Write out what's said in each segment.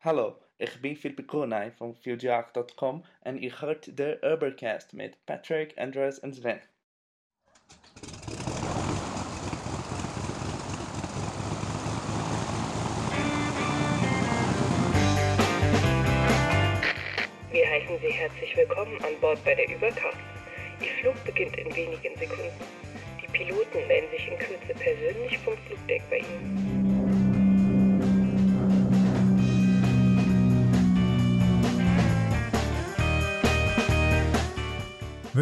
Hallo, ich bin Philipp Konay von FutureArt.com und ihr hört der Ubercast mit Patrick, Andreas und Sven. Wir heißen Sie herzlich willkommen an Bord bei der Übercast. Ihr Flug beginnt in wenigen Sekunden. Die Piloten melden sich in Kürze persönlich vom Flugdeck bei Ihnen.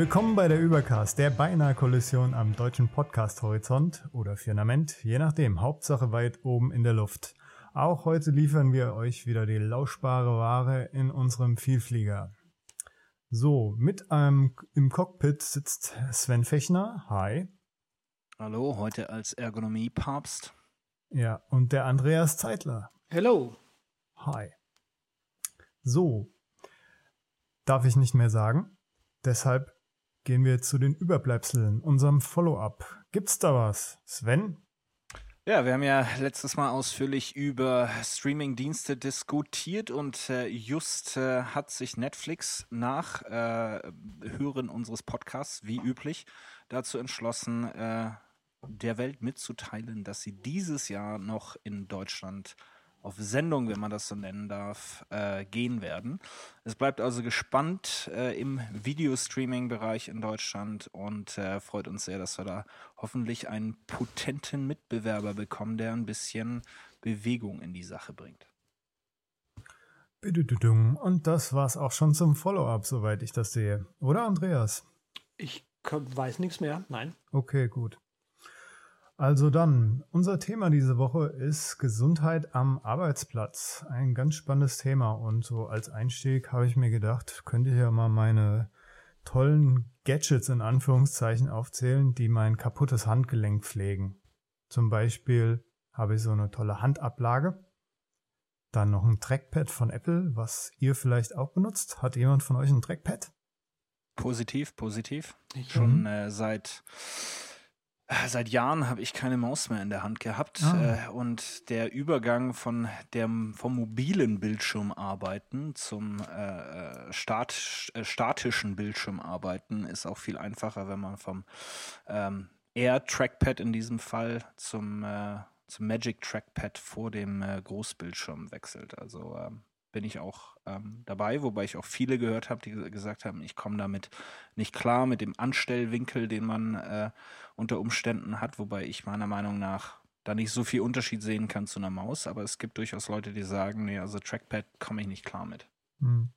Willkommen bei der Übercast, der beinahe Kollision am deutschen Podcast-Horizont oder Firmament, je nachdem, Hauptsache weit oben in der Luft. Auch heute liefern wir euch wieder die lauschbare Ware in unserem Vielflieger. So, mit einem im Cockpit sitzt Sven Fechner. Hi. Hallo, heute als Ergonomie-Papst. Ja, und der Andreas Zeitler. Hello. Hi. So, darf ich nicht mehr sagen. Deshalb gehen wir zu den Überbleibseln, unserem Follow-up. Gibt's da was? Sven? Ja, wir haben ja letztes Mal ausführlich über Streaming-Dienste diskutiert und äh, just äh, hat sich Netflix nach äh, Hören unseres Podcasts, wie üblich, dazu entschlossen, äh, der Welt mitzuteilen, dass sie dieses Jahr noch in Deutschland auf Sendung, wenn man das so nennen darf, äh, gehen werden. Es bleibt also gespannt äh, im Videostreaming-Bereich in Deutschland und äh, freut uns sehr, dass wir da hoffentlich einen potenten Mitbewerber bekommen, der ein bisschen Bewegung in die Sache bringt. Und das war's auch schon zum Follow-up, soweit ich das sehe. Oder, Andreas? Ich weiß nichts mehr. Nein. Okay, gut. Also dann, unser Thema diese Woche ist Gesundheit am Arbeitsplatz. Ein ganz spannendes Thema und so als Einstieg habe ich mir gedacht, könnte ich ja mal meine tollen Gadgets in Anführungszeichen aufzählen, die mein kaputtes Handgelenk pflegen. Zum Beispiel habe ich so eine tolle Handablage. Dann noch ein Trackpad von Apple, was ihr vielleicht auch benutzt. Hat jemand von euch ein Trackpad? Positiv, positiv. Ich Schon äh, seit seit Jahren habe ich keine Maus mehr in der Hand gehabt Ah. äh, und der Übergang von dem vom mobilen Bildschirmarbeiten zum äh, äh, stat, äh, statischen Bildschirmarbeiten ist auch viel einfacher, wenn man vom ähm, Air Trackpad in diesem Fall zum äh, zum Magic Trackpad vor dem Großbildschirm wechselt. Also ähm, bin ich auch ähm, dabei, wobei ich auch viele gehört habe, die ge- gesagt haben, ich komme damit nicht klar mit dem Anstellwinkel, den man äh, unter Umständen hat, wobei ich meiner Meinung nach da nicht so viel Unterschied sehen kann zu einer Maus, aber es gibt durchaus Leute, die sagen, nee, also Trackpad komme ich nicht klar mit. Hm.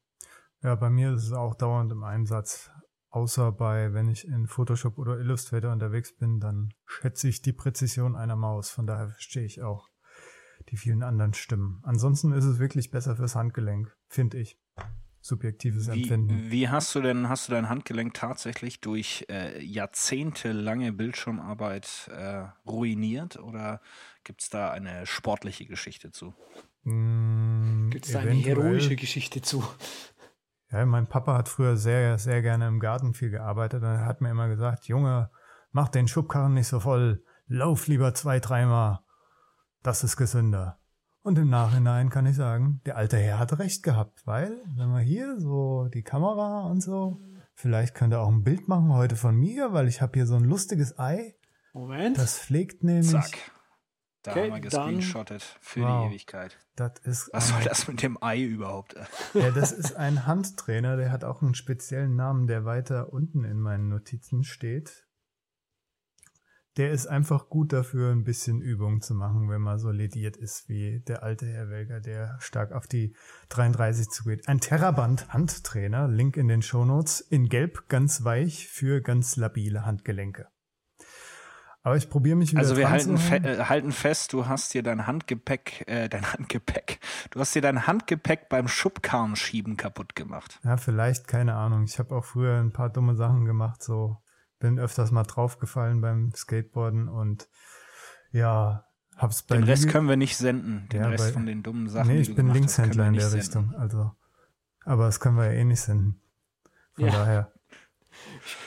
Ja, bei mir ist es auch dauernd im Einsatz. Außer bei, wenn ich in Photoshop oder Illustrator unterwegs bin, dann schätze ich die Präzision einer Maus. Von daher verstehe ich auch die vielen anderen Stimmen. Ansonsten ist es wirklich besser fürs Handgelenk, finde ich. Subjektives Wie, Empfinden. wie hast du denn, hast du dein Handgelenk tatsächlich durch äh, jahrzehntelange Bildschirmarbeit äh, ruiniert oder gibt es da eine sportliche Geschichte zu? Hm, Gibt es da eine heroische Geschichte zu? Ja, mein Papa hat früher sehr, sehr gerne im Garten viel gearbeitet und er hat mir immer gesagt, Junge, mach den Schubkarren nicht so voll, lauf lieber zwei, dreimal. Das ist gesünder. Und im Nachhinein kann ich sagen, der alte Herr hat recht gehabt, weil, wenn wir hier so die Kamera und so, vielleicht könnt ihr auch ein Bild machen heute von mir, weil ich habe hier so ein lustiges Ei, Moment. das pflegt nämlich, Zack. Da Okay, haben wir gescreenshottet für Wow. die Ewigkeit. das ist Was soll das mit dem Ei überhaupt? Ja, das ist ein Handtrainer, der hat auch einen speziellen Namen, der weiter unten in meinen Notizen steht. Der ist einfach gut dafür, ein bisschen Übung zu machen, wenn man so lediert ist wie der alte Herr Welger, der stark auf die 33 zugeht. Ein Terraband Handtrainer, Link in den Shownotes, in Gelb ganz weich für ganz labile Handgelenke. Aber ich probiere mich wieder Also wir halten, zu fe äh, halten fest, du hast dir dein Handgepäck, äh, dein Handgepäck, du hast dir dein Handgepäck beim Schubkarrenschieben kaputt gemacht. Ja, vielleicht, keine Ahnung. Ich habe auch früher ein paar dumme Sachen gemacht, so bin öfters mal draufgefallen beim Skateboarden und ja, hab's bei Den Rest Liege- können wir nicht senden. Den Ja, Rest bei- von den dummen Sachen. Nee, die ich du bin Linkshändler in der senden. Richtung, also aber das können wir ja eh nicht senden. Von Ja. daher.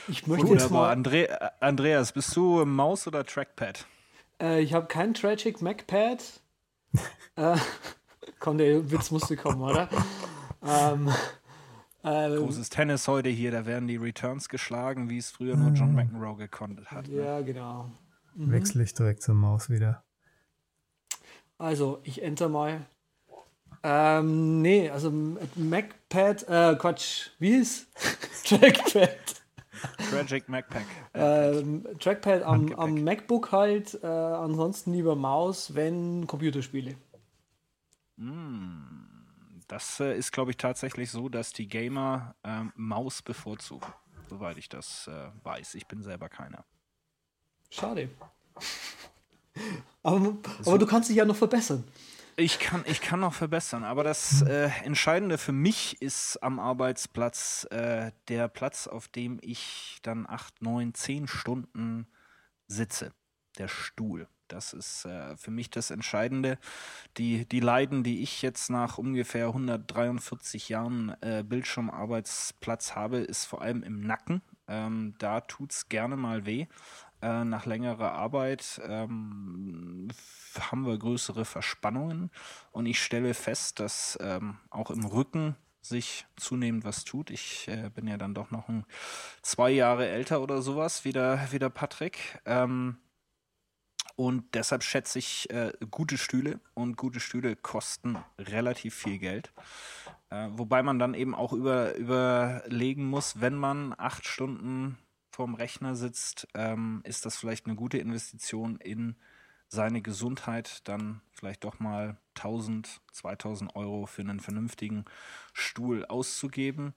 Ich möchte jetzt Wunderbar. mal. Andre äh, Andreas, bist du Maus oder Trackpad? Äh, ich habe kein Tragic MacPad. äh, Komm, der Witz musste kommen, oder? ähm, ähm, Großes Tennis heute hier, da werden die Returns geschlagen, wie es früher nur John McEnroe gekonnt hat. Ne? Ja, genau. Mhm. Wechsle ich direkt zur Maus wieder. Also, ich enter mal. Ähm, nee, also MacPad, äh, Quatsch, wie ist? Trackpad. Tragic MacPack. Ähm, Trackpad am, am, MacBook halt, äh, ansonsten lieber Maus, wenn Computerspiele. Mm, das äh, ist, glaube ich, tatsächlich so, dass die Gamer ähm, Maus bevorzugen, soweit ich das äh, weiß. Ich bin selber keiner. Schade. aber, aber du kannst dich ja noch verbessern. Ich kann, ich kann noch verbessern, aber das äh, Entscheidende für mich ist am Arbeitsplatz äh, der Platz, auf dem ich dann acht, neun, zehn Stunden sitze. Der Stuhl. Das ist äh, für mich das Entscheidende. Die, die Leiden, die ich jetzt nach ungefähr 143 Jahren äh, Bildschirmarbeitsplatz habe, ist vor allem im Nacken. Ähm, da tut es gerne mal weh. Äh, nach längerer Arbeit ähm, haben wir größere Verspannungen und ich stelle fest, dass ähm, auch im Rücken sich zunehmend was tut. Ich äh, bin ja dann doch noch ein, zwei Jahre älter oder sowas, wie der, wie der Patrick. Ähm, und deshalb schätze ich äh, gute Stühle und gute Stühle kosten relativ viel Geld. Äh, wobei man dann eben auch über, überlegen muss, wenn man acht Stunden vorm Rechner sitzt, ähm, ist das vielleicht eine gute Investition in seine Gesundheit, dann vielleicht doch mal 1000, 2000 Euro für einen vernünftigen Stuhl auszugeben.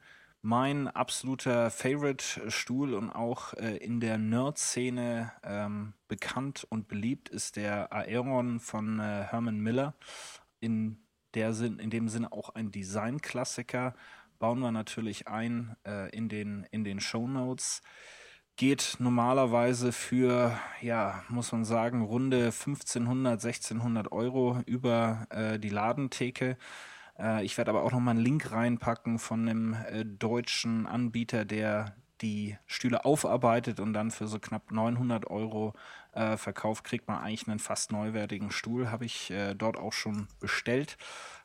Mein absoluter Favorite-Stuhl und auch äh, in der Nerd-Szene ähm, bekannt und beliebt ist der Aeron von äh, Herman Miller. In, der Sinn, in dem Sinne auch ein Design-Klassiker. Bauen wir natürlich ein äh, in den, in den Show Notes geht normalerweise für, ja, muss man sagen, runde 1500, 1600 Euro über äh, die Ladentheke. Äh, ich werde aber auch nochmal einen Link reinpacken von einem äh, deutschen Anbieter, der die Stühle aufarbeitet und dann für so knapp 900 Euro äh, verkauft, kriegt man eigentlich einen fast neuwertigen Stuhl. Habe ich äh, dort auch schon bestellt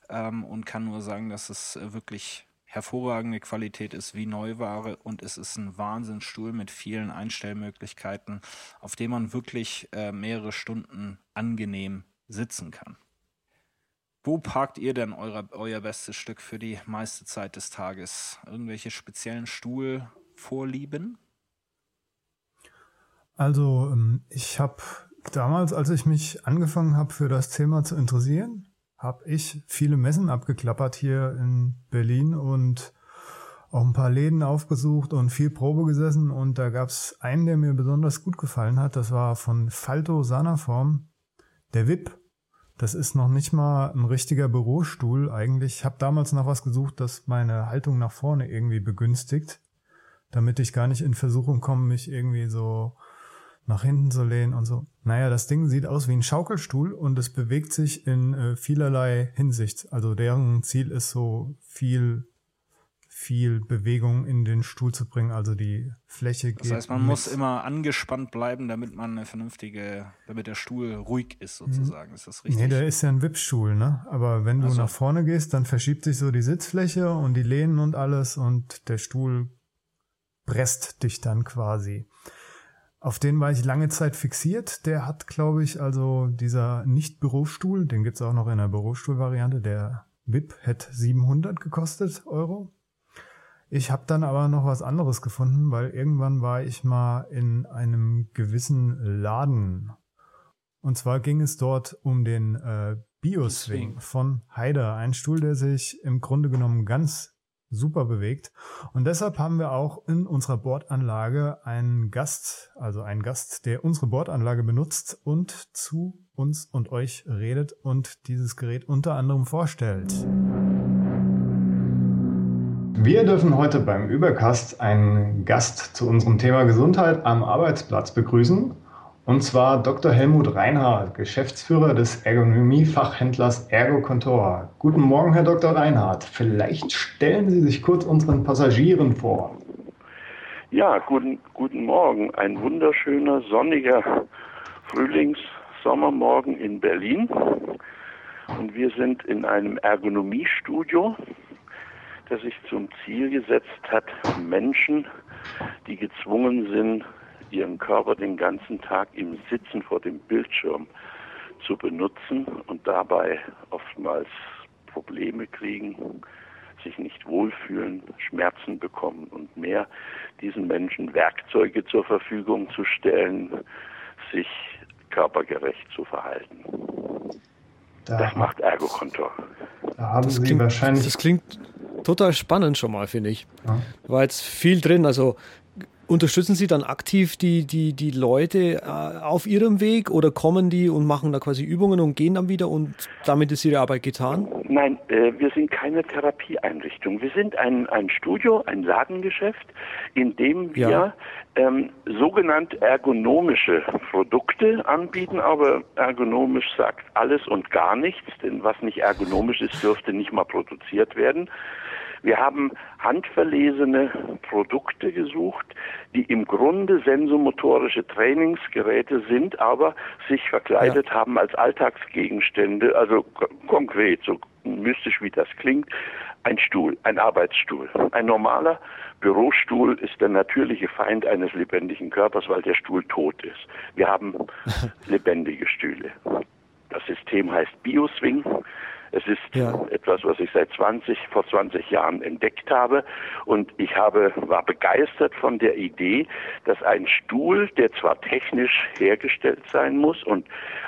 ähm, und kann nur sagen, dass es äh, wirklich hervorragende Qualität ist wie Neuware und es ist ein Wahnsinnsstuhl mit vielen Einstellmöglichkeiten, auf dem man wirklich äh, mehrere Stunden angenehm sitzen kann. Wo parkt ihr denn eure, euer bestes Stück für die meiste Zeit des Tages? Irgendwelche speziellen Stuhlvorlieben? Also ähm, ich habe damals, als ich mich angefangen habe für das Thema zu interessieren, habe ich viele Messen abgeklappert hier in Berlin und auch ein paar Läden aufgesucht und viel Probe gesessen und da gab es einen, der mir besonders gut gefallen hat. Das war von Falto Sanaform, der VIP. Das ist noch nicht mal ein richtiger Bürostuhl eigentlich. Ich habe damals nach was gesucht, das meine Haltung nach vorne irgendwie begünstigt, damit ich gar nicht in Versuchung komme, mich irgendwie so nach hinten zu lehnen und so. Naja, das Ding sieht aus wie ein Schaukelstuhl und es bewegt sich in äh, vielerlei Hinsicht. Also deren Ziel ist so viel viel Bewegung in den Stuhl zu bringen, also die Fläche geht. Das heißt, man muss immer angespannt bleiben, damit man eine vernünftige, damit der Stuhl ruhig ist sozusagen. Ist das richtig? Nee, der ist ja ein Wippstuhl, ne? Aber wenn du also. nach vorne gehst, dann verschiebt sich so die Sitzfläche und die Lehnen und alles und der Stuhl presst dich dann quasi. Auf den war ich lange Zeit fixiert. Der hat, glaube ich, also dieser Nicht-Bürostuhl, den gibt's auch noch in der Bürostuhl-Variante, der VIP hätte 700 gekostet Euro. Ich habe dann aber noch was anderes gefunden, weil irgendwann war ich mal in einem gewissen Laden. Und zwar ging es dort um den äh, Bioswing von Haider, ein Stuhl, der sich im Grunde genommen ganz super bewegt. Und deshalb haben wir auch in unserer Bordanlage einen Gast, also einen Gast, der unsere Bordanlage benutzt und zu uns und euch redet und dieses Gerät unter anderem vorstellt. Wir dürfen heute beim Übercast einen Gast zu unserem Thema Gesundheit am Arbeitsplatz begrüßen. Und zwar Dr. Helmut Reinhardt, Geschäftsführer des Ergonomiefachhändlers Ergocontor. Guten Morgen, Herr Dr. Reinhardt. Vielleicht stellen Sie sich kurz unseren Passagieren vor. Ja, guten, guten Morgen. Ein wunderschöner, sonniger Frühlings-Sommermorgen in Berlin. und wir sind in einem Ergonomiestudio, das sich zum Ziel gesetzt hat, Menschen, die gezwungen sind, ihren Körper den ganzen Tag im Sitzen vor dem Bildschirm zu benutzen und dabei oftmals Probleme kriegen, sich nicht wohlfühlen, Schmerzen bekommen und mehr, diesen Menschen Werkzeuge zur Verfügung zu stellen, sich körpergerecht zu verhalten. Da, das macht Ergokontor. Da haben das Sie klingt, wahrscheinlich. Das klingt total spannend schon mal, finde ich. Ja. Da war jetzt viel drin. Also Unterstützen Sie dann aktiv die, die, die Leute äh, auf ihrem Weg oder kommen die und machen da quasi Übungen und gehen dann wieder und damit ist Ihre Arbeit getan? Nein, äh, wir sind keine Therapieeinrichtung. Wir sind ein, ein Studio, ein Ladengeschäft, in dem wir ja. ähm, sogenannt ergonomische Produkte anbieten, aber ergonomisch sagt alles und gar nichts, denn was nicht ergonomisch ist, dürfte nicht mal produziert werden. Wir haben handverlesene Produkte gesucht, die im Grunde sensomotorische Trainingsgeräte sind, aber sich verkleidet ja. haben als Alltagsgegenstände, also konkret, so mystisch wie das klingt, ein Stuhl, ein Arbeitsstuhl. Ein normaler Bürostuhl ist der natürliche Feind eines lebendigen Körpers, weil der Stuhl tot ist. Wir haben lebendige Stühle. Das System heißt Bioswing. Es ist ja. etwas, was ich seit 20, vor 20 Jahren entdeckt habe. Und ich habe, war begeistert von der Idee, dass ein Stuhl, der zwar technisch hergestellt sein muss und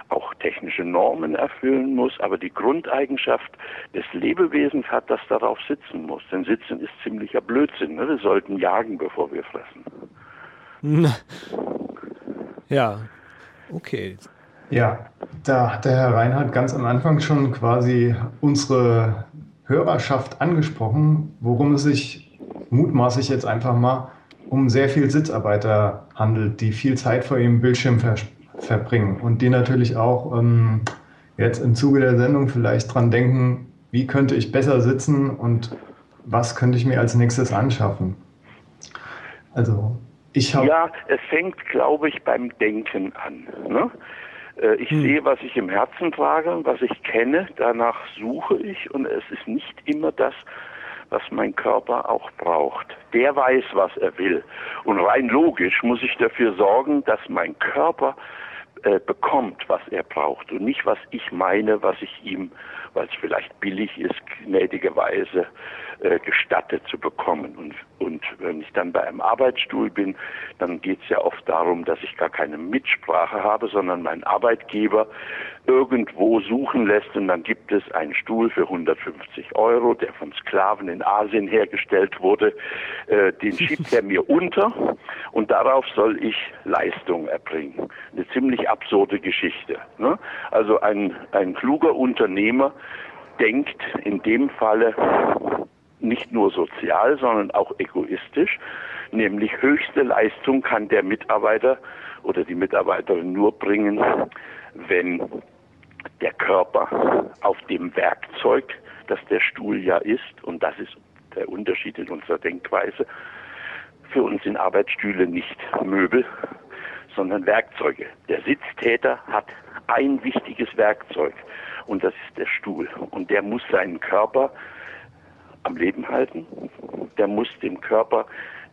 auch technische Normen erfüllen muss, aber die Grundeigenschaft des Lebewesens hat, das darauf sitzen muss. Denn Sitzen ist ziemlicher Blödsinn. Ne? Wir sollten jagen, bevor wir fressen. Ja, okay. Ja, da hat der Herr Reinhardt ganz am Anfang schon quasi unsere Hörerschaft angesprochen, worum es sich mutmaßlich jetzt einfach mal um sehr viel Sitzarbeiter handelt, die viel Zeit vor ihrem Bildschirm ver verbringen und die natürlich auch ähm, jetzt im Zuge der Sendung vielleicht dran denken, wie könnte ich besser sitzen und was könnte ich mir als nächstes anschaffen. Also ich habe. Ja, es fängt, glaube ich, beim Denken an. Ne? Äh, ich hm. sehe, was ich im Herzen trage, was ich kenne, danach suche ich und es ist nicht immer das, was mein Körper auch braucht. Der weiß, was er will. Und rein logisch muss ich dafür sorgen, dass mein Körper äh, bekommt, was er braucht und nicht, was ich meine, was ich ihm, weil es vielleicht billig ist, gnädigerweise äh, gestattet zu bekommen. Und, und wenn ich dann bei einem Arbeitsstuhl bin, dann geht es ja oft darum, dass ich gar keine Mitsprache habe, sondern mein Arbeitgeber irgendwo suchen lässt und dann gibt es einen Stuhl für 150 Euro, der von Sklaven in Asien hergestellt wurde, äh, den schiebt er mir unter und darauf soll ich Leistung erbringen. Eine ziemlich absurde Geschichte. Ne? Also ein, ein kluger Unternehmer denkt in dem Falle nicht nur sozial, sondern auch egoistisch. Nämlich höchste Leistung kann der Mitarbeiter oder die Mitarbeiterin nur bringen, wenn der Körper auf dem Werkzeug, das der Stuhl ja ist, und das ist der Unterschied in unserer Denkweise, für uns sind Arbeitsstühle nicht Möbel, sondern Werkzeuge. Der Sitztäter hat ein wichtiges Werkzeug und das ist der Stuhl. Und der muss seinen Körper am Leben halten. Der muss dem Körper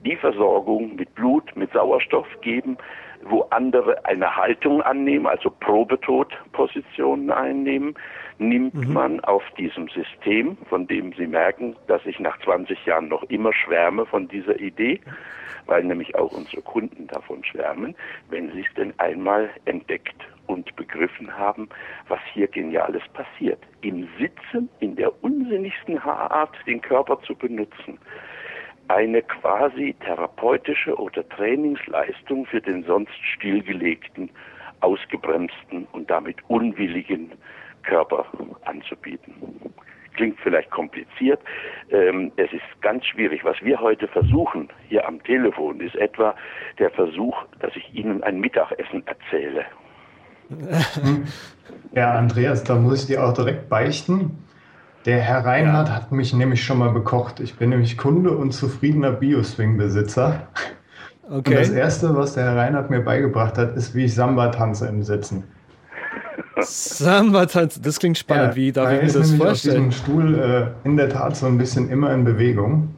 die Versorgung mit Blut, mit Sauerstoff geben, wo andere eine Haltung annehmen, also Probetodpositionen einnehmen, nimmt mhm. man auf diesem System, von dem Sie merken, dass ich nach 20 Jahren noch immer schwärme von dieser Idee, weil nämlich auch unsere Kunden davon schwärmen, wenn sie es denn einmal entdeckt und begriffen haben, was hier Geniales passiert. Im Sitzen in der unsinnigsten Art den Körper zu benutzen. Eine quasi therapeutische oder Trainingsleistung für den sonst stillgelegten, ausgebremsten und damit unwilligen Körper anzubieten. Klingt vielleicht kompliziert. Ähm, es ist ganz schwierig. Was wir heute versuchen hier am Telefon ist etwa der Versuch, dass ich Ihnen ein Mittagessen erzähle Ja, Andreas, da muss ich dir auch direkt beichten. Der Herr Reinhardt ja. hat mich nämlich schon mal bekocht. Ich bin nämlich Kunde und zufriedener Bioswing-Besitzer. Okay. Und das Erste, was der Herr Reinhardt mir beigebracht hat, ist, wie ich Samba tanze im Sitzen. Samba-Tanzen, das klingt spannend. Ja, Wie darf ich mir das vorstellen? Auf diesem Stuhl äh, in der Tat so ein bisschen immer in Bewegung.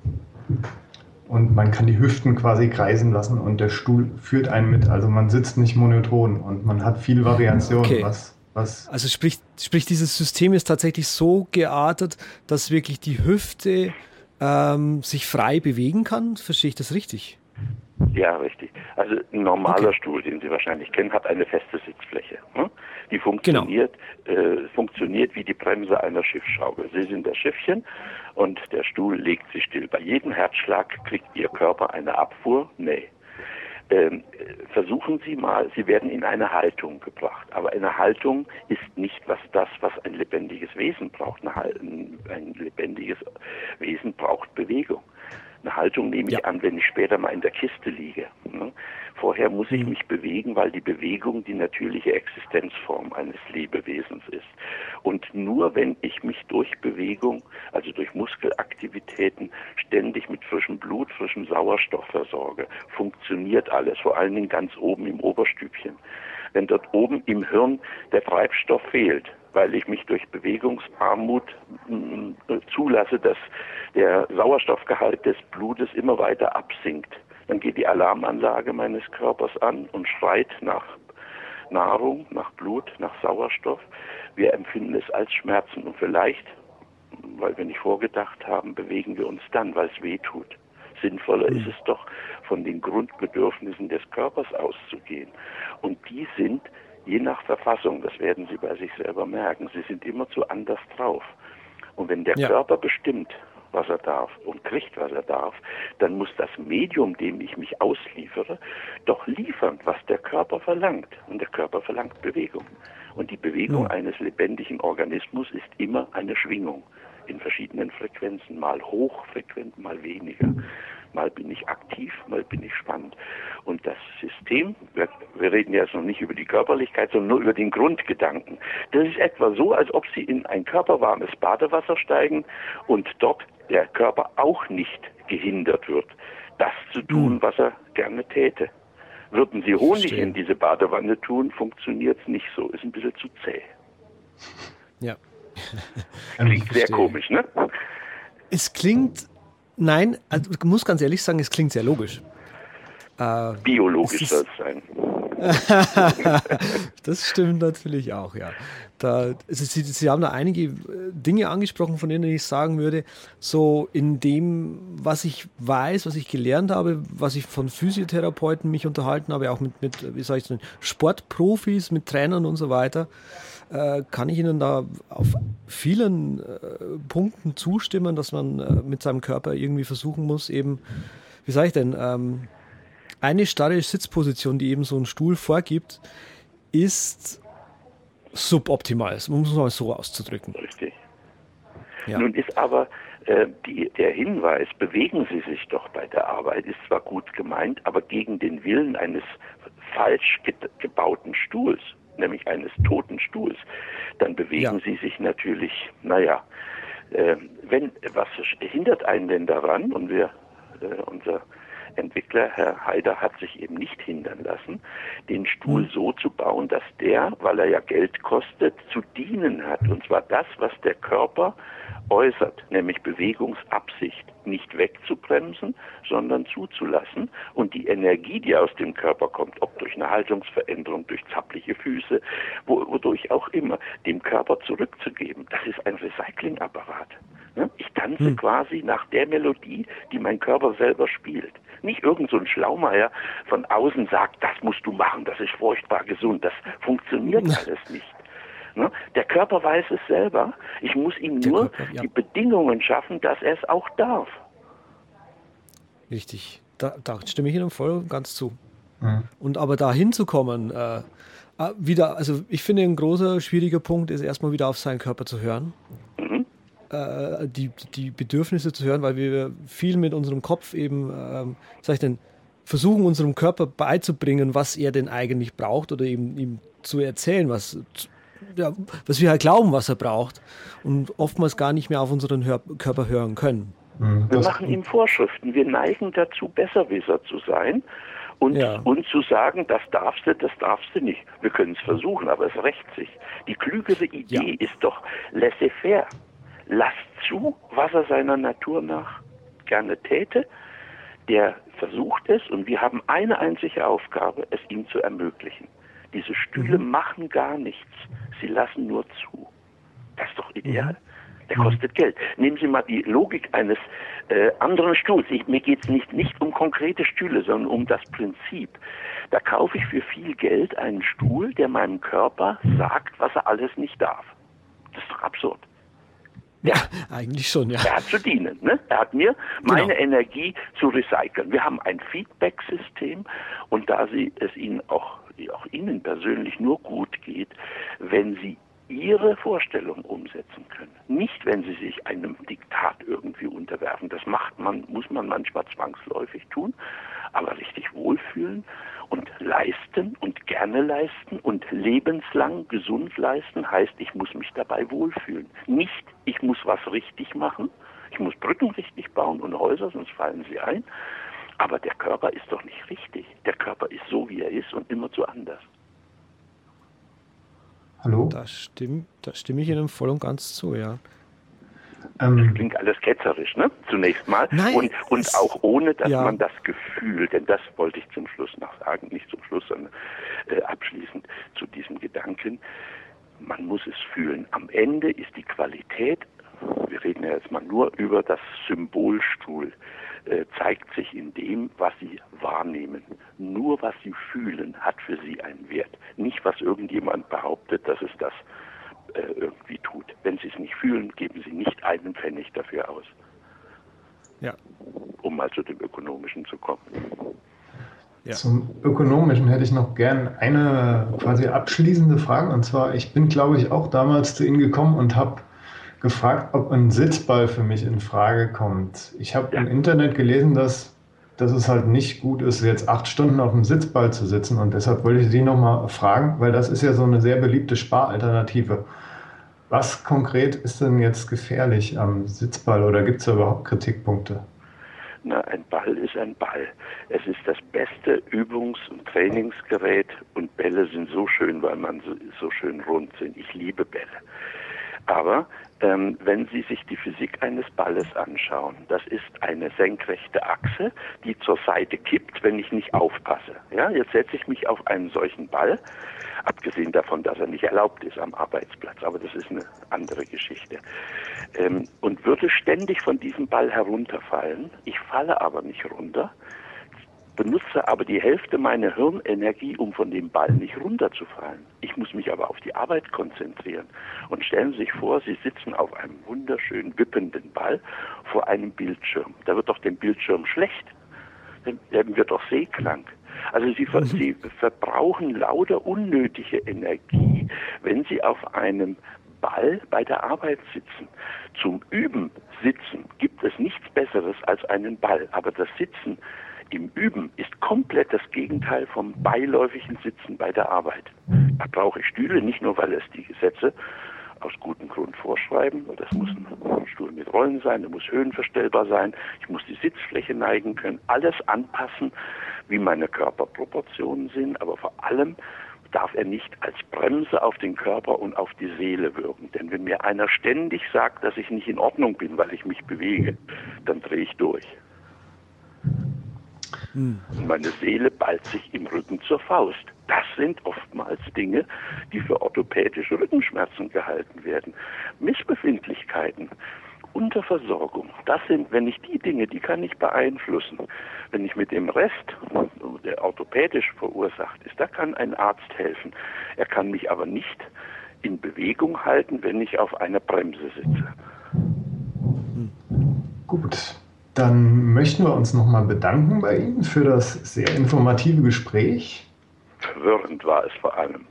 Und man kann die Hüften quasi kreisen lassen und der Stuhl führt einen mit. Also man sitzt nicht monoton und man hat viel Variation, okay. was was also sprich, sprich, dieses System ist tatsächlich so geartet, dass wirklich die Hüfte ähm, sich frei bewegen kann. Verstehe ich das richtig? Ja, richtig. Also ein normaler okay. Stuhl, den Sie wahrscheinlich kennen, hat eine feste Sitzfläche. Hm? Die funktioniert, genau. äh, funktioniert wie die Bremse einer Schiffsschraube. Sie sind das Schiffchen und der Stuhl legt sich still. Bei jedem Herzschlag kriegt Ihr Körper eine Abfuhr. Nee, ähm, versuchen Sie mal, Sie werden in eine Haltung gebracht. Aber eine Haltung ist nicht was das, was ein lebendiges Wesen braucht. Ein, ein lebendiges Wesen braucht Bewegung. Eine Haltung nehme ich ja. an, wenn ich später mal in der Kiste liege. Ne? Vorher muss ich mhm. mich bewegen, weil die Bewegung die natürliche Existenzform eines Lebewesens ist. Und nur wenn ich mich durch Bewegung, also durch Muskelaktivitäten, ständig mit frischem Blut, frischem Sauerstoff versorge, funktioniert alles, vor allen Dingen ganz oben im Oberstübchen. Wenn dort oben im Hirn der Treibstoff fehlt, weil ich mich durch Bewegungsarmut äh, zulasse, dass der Sauerstoffgehalt des Blutes immer weiter absinkt. Dann geht die Alarmanlage meines Körpers an und schreit nach Nahrung, nach Blut, nach Sauerstoff. Wir empfinden es als Schmerzen und vielleicht, weil wir nicht vorgedacht haben, bewegen wir uns dann, weil es weh tut. Sinnvoller mhm. ist es doch, von den Grundbedürfnissen des Körpers auszugehen. Und die sind je nach Verfassung, das werden Sie bei sich selber merken, Sie sind immer zu anders drauf. Und wenn der ja. Körper bestimmt, was er darf und kriegt, was er darf, dann muss das Medium, dem ich mich ausliefere, doch liefern, was der Körper verlangt. Und der Körper verlangt Bewegung. Und die Bewegung ja. eines lebendigen Organismus ist immer eine Schwingung in verschiedenen Frequenzen, mal hochfrequent, mal weniger. Mal bin ich aktiv, mal bin ich spannend. Und das System, wir, wir reden jetzt noch nicht über die Körperlichkeit, sondern nur über den Grundgedanken. Das ist etwa so, als ob Sie in ein körperwarmes Badewasser steigen und dort der Körper auch nicht gehindert wird, das zu tun, hm. was er gerne täte. Würden Sie Honig Verstehen. in diese Badewanne tun, funktioniert es nicht so, ist ein bisschen zu zäh. Ja. klingt sehr komisch, ne? Es klingt Nein, also ich muss ganz ehrlich sagen, es klingt sehr logisch. Äh, Biologisch soll es sein. das stimmt natürlich auch, ja. Da, also Sie, Sie, haben da einige äh, Dinge angesprochen, von denen ich sagen würde, so in dem, was ich weiß, was ich gelernt habe, was ich von Physiotherapeuten mich unterhalten habe, auch mit, mit wie sage ich denn, Sportprofis, mit Trainern und so weiter, äh, kann ich Ihnen da auf vielen äh, Punkten zustimmen, dass man äh, mit seinem Körper irgendwie versuchen muss, eben, wie sage ich denn, ähm, eine starre Sitzposition, die eben so ein Stuhl vorgibt, ist suboptimal, um es mal so auszudrücken. Richtig. Ja. Nun ist aber äh, die, der Hinweis, bewegen Sie sich doch bei der Arbeit, ist zwar gut gemeint, aber gegen den Willen eines falsch gebauten Stuhls nämlich eines toten Stuhls, dann bewegen ja. sie sich natürlich, naja, äh, wenn, was hindert einen denn daran, und wir, äh, unser Entwickler, Herr Haider, hat sich eben nicht hindern lassen, den Stuhl so zu bauen, dass der, weil er ja Geld kostet, zu dienen hat. Und zwar das, was der Körper äußert, nämlich Bewegungsabsicht, nicht wegzubremsen, sondern zuzulassen und die Energie, die aus dem Körper kommt, ob durch eine Haltungsveränderung, durch zappliche Füße, wodurch auch immer, dem Körper zurückzugeben. Das ist ein Recyclingapparat. Ne? Ich tanze hm. quasi nach der Melodie, die mein Körper selber spielt. Nicht irgend so ein Schlaumeier von außen sagt, das musst du machen, das ist furchtbar gesund. Das funktioniert alles nicht. Ne? Der Körper weiß es selber. Ich muss ihm Der nur Körper, ja. die Bedingungen schaffen, dass er es auch darf. Richtig. Da, da stimme ich Ihnen voll und ganz zu. Mhm. Und aber da hinzukommen, äh, äh, wieder, also ich finde, ein großer, schwieriger Punkt ist erstmal wieder auf seinen Körper zu hören. Äh, die, die Bedürfnisse zu hören, weil wir viel mit unserem Kopf eben, ähm, sag ich denn, versuchen unserem Körper beizubringen, was er denn eigentlich braucht oder eben ihm zu erzählen, was ja, was wir halt glauben, was er braucht und oftmals gar nicht mehr auf unseren Hör Körper hören können. Mhm. Wir machen ihm Vorschriften. Wir neigen dazu, Besserwisser zu sein und, ja. und zu sagen, das darfst du, das darfst du nicht. Wir können es versuchen, aber es rächt sich. Die klügere Idee ja. ist doch laissez-faire. Lass zu, was er seiner Natur nach gerne täte. Der versucht es und wir haben eine einzige Aufgabe, es ihm zu ermöglichen. Diese Stühle mhm. machen gar nichts. Sie lassen nur zu. Das ist doch ideal. Mhm. Der kostet Geld. Nehmen Sie mal die Logik eines äh, anderen Stuhls. Ich, mir geht es nicht, nicht um konkrete Stühle, sondern um das Prinzip. Da kaufe ich für viel Geld einen Stuhl, der meinem Körper sagt, was er alles nicht darf. Das ist doch absurd. Ja, eigentlich schon, ja. Er hat zu dienen. Ne? Er hat mir meine genau. Energie zu recyceln. Wir haben ein Feedback-System und da Sie es Ihnen auch, auch Ihnen persönlich nur gut geht, wenn Sie ihre Vorstellung umsetzen können. Nicht, wenn sie sich einem Diktat irgendwie unterwerfen. Das macht man, muss man manchmal zwangsläufig tun, aber richtig wohlfühlen und leisten und gerne leisten und lebenslang gesund leisten heißt, ich muss mich dabei wohlfühlen. Nicht, ich muss was richtig machen. Ich muss Brücken richtig bauen und Häuser, sonst fallen sie ein. Aber der Körper ist doch nicht richtig. Der Körper ist so, wie er ist und immer zu anders. Hallo? Da stimme, da stimme ich Ihnen voll und ganz zu, ja. Ähm, das klingt alles ketzerisch, ne? Zunächst mal. Nein, und, und auch ohne, dass ja. man das Gefühl, denn das wollte ich zum Schluss noch sagen, nicht zum Schluss, sondern äh, abschließend zu diesem Gedanken. Man muss es fühlen. Am Ende ist die Qualität, wir reden ja jetzt mal nur über das Symbolstuhl, äh, zeigt sich in dem, was sie wahrnehmen. Nur was sie fühlen, hat für sie einen Wert. Nicht, was irgendjemand behauptet, dass es das äh, irgendwie tut. Wenn sie es nicht fühlen, geben sie nicht einen Pfennig dafür aus. Ja. Um mal zu dem Ökonomischen zu kommen. Ja. Zum Ökonomischen hätte ich noch gern eine quasi abschließende Frage. Und zwar, ich bin, glaube ich, auch damals zu Ihnen gekommen und habe gefragt, ob ein Sitzball für mich in Frage kommt. Ich habe ja. im Internet gelesen, dass, dass es halt nicht gut ist, jetzt acht Stunden auf dem Sitzball zu sitzen. Und deshalb wollte ich Sie nochmal fragen, weil das ist ja so eine sehr beliebte Sparalternative. Was konkret ist denn jetzt gefährlich am Sitzball oder gibt es da überhaupt Kritikpunkte? Na, ein Ball ist ein Ball. Es ist das beste Übungs- und Trainingsgerät und Bälle sind so schön, weil man so, so schön rund sind. Ich liebe Bälle. Aber ähm, wenn Sie sich die Physik eines Balles anschauen, das ist eine senkrechte Achse, die zur Seite kippt, wenn ich nicht aufpasse. Ja, jetzt setze ich mich auf einen solchen Ball, abgesehen davon, dass er nicht erlaubt ist am Arbeitsplatz, aber das ist eine andere Geschichte. Ähm, und würde ständig von diesem Ball herunterfallen. Ich falle aber nicht runter, benutze aber die Hälfte meiner Hirnenergie, um von dem Ball nicht runterzufallen. Ich muss mich aber auf die Arbeit konzentrieren. Und stellen Sie sich vor, Sie sitzen auf einem wunderschön wippenden Ball vor einem Bildschirm. Da wird doch dem Bildschirm schlecht. Dann wird doch seekrank. Also Sie, ver Sie verbrauchen lauter unnötige Energie, wenn Sie auf einem Ball bei der Arbeit sitzen. Zum Üben sitzen gibt es nichts Besseres als einen Ball. Aber das Sitzen im Üben ist komplett das Gegenteil vom beiläufigen Sitzen bei der Arbeit. Da brauche ich Stühle, nicht nur, weil es die Gesetze aus gutem Grund vorschreiben. Das muss ein Stuhl mit Rollen sein, der muss höhenverstellbar sein, ich muss die Sitzfläche neigen können, alles anpassen, wie meine Körperproportionen sind, aber vor allem darf er nicht als Bremse auf den Körper und auf die Seele wirken. Denn wenn mir einer ständig sagt, dass ich nicht in Ordnung bin, weil ich mich bewege, dann drehe ich durch. Hm. Und meine Seele ballt sich im Rücken zur Faust. Das sind oftmals Dinge, die für orthopädische Rückenschmerzen gehalten werden. Missbefindlichkeiten, Unterversorgung, das sind, wenn ich die Dinge, die kann ich beeinflussen. Wenn ich mit dem Rest, der orthopädisch verursacht ist, da kann ein Arzt helfen. Er kann mich aber nicht in Bewegung halten, wenn ich auf einer Bremse sitze. Gut, dann möchten wir uns nochmal bedanken bei Ihnen für das sehr informative Gespräch. Verwirrend war es vor allem.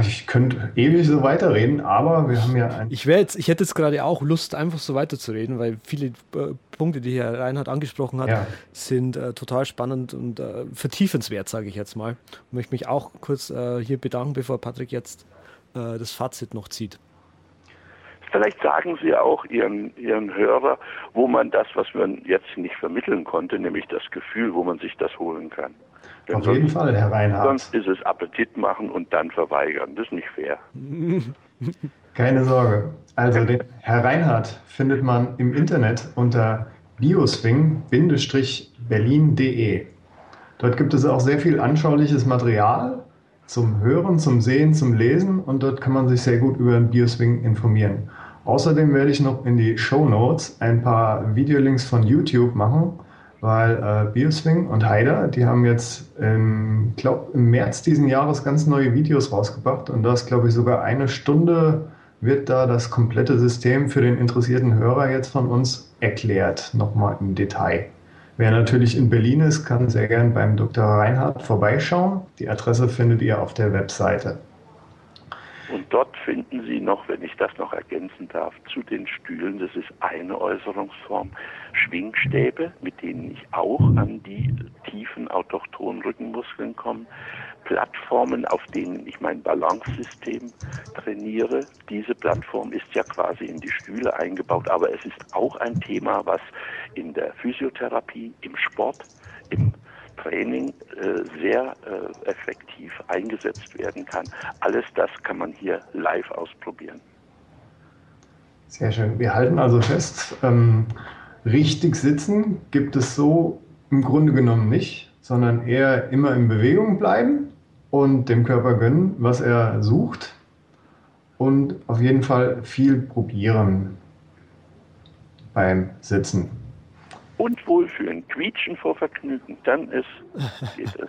Ich könnte ewig so weiterreden, aber wir haben ja ein. Ich, jetzt, ich hätte jetzt gerade auch Lust, einfach so weiterzureden, weil viele äh, Punkte, die Herr Reinhardt angesprochen hat, ja. sind äh, total spannend und äh, vertiefenswert, sage ich jetzt mal. Ich möchte mich auch kurz äh, hier bedanken, bevor Patrick jetzt äh, das Fazit noch zieht. Vielleicht sagen Sie auch Ihren, Ihren Hörer, wo man das, was man jetzt nicht vermitteln konnte, nämlich das Gefühl, wo man sich das holen kann. Denn Auf jeden Fall, Herr Reinhardt. Sonst ist es Appetit machen und dann verweigern. Das ist nicht fair. Keine Sorge. Also den Herr Reinhardt findet man im Internet unter bioswing-berlin.de. Dort gibt es auch sehr viel anschauliches Material zum Hören, zum Sehen, zum Lesen und dort kann man sich sehr gut über den Bioswing informieren. Außerdem werde ich noch in die Show Notes ein paar Videolinks von YouTube machen, weil äh, Bioswing und Haider, die haben jetzt im, glaub, im März diesen Jahres ganz neue Videos rausgebracht und da ist, glaube ich, sogar eine Stunde wird da das komplette System für den interessierten Hörer jetzt von uns erklärt, nochmal im Detail. Wer natürlich in Berlin ist, kann sehr gern beim Dr. Reinhardt vorbeischauen. Die Adresse findet ihr auf der Webseite. Und dort finden Sie noch, wenn ich das noch ergänzen darf, zu den Stühlen, das ist eine Äußerungsform, Schwingstäbe, mit denen ich auch an die tiefen autochthonen Rückenmuskeln komme, Plattformen, auf denen ich mein Balancesystem trainiere. Diese Plattform ist ja quasi in die Stühle eingebaut, aber es ist auch ein Thema, was in der Physiotherapie, im Sport, im Training äh, sehr äh, effektiv eingesetzt werden kann. Alles das kann man hier live ausprobieren. Sehr schön. Wir halten also fest, ähm, richtig sitzen gibt es so im Grunde genommen nicht, sondern eher immer in Bewegung bleiben und dem Körper gönnen, was er sucht und auf jeden Fall viel probieren beim Sitzen und Wohlfühlen. Quietschen vor Vergnügen. Dann ist, geht es.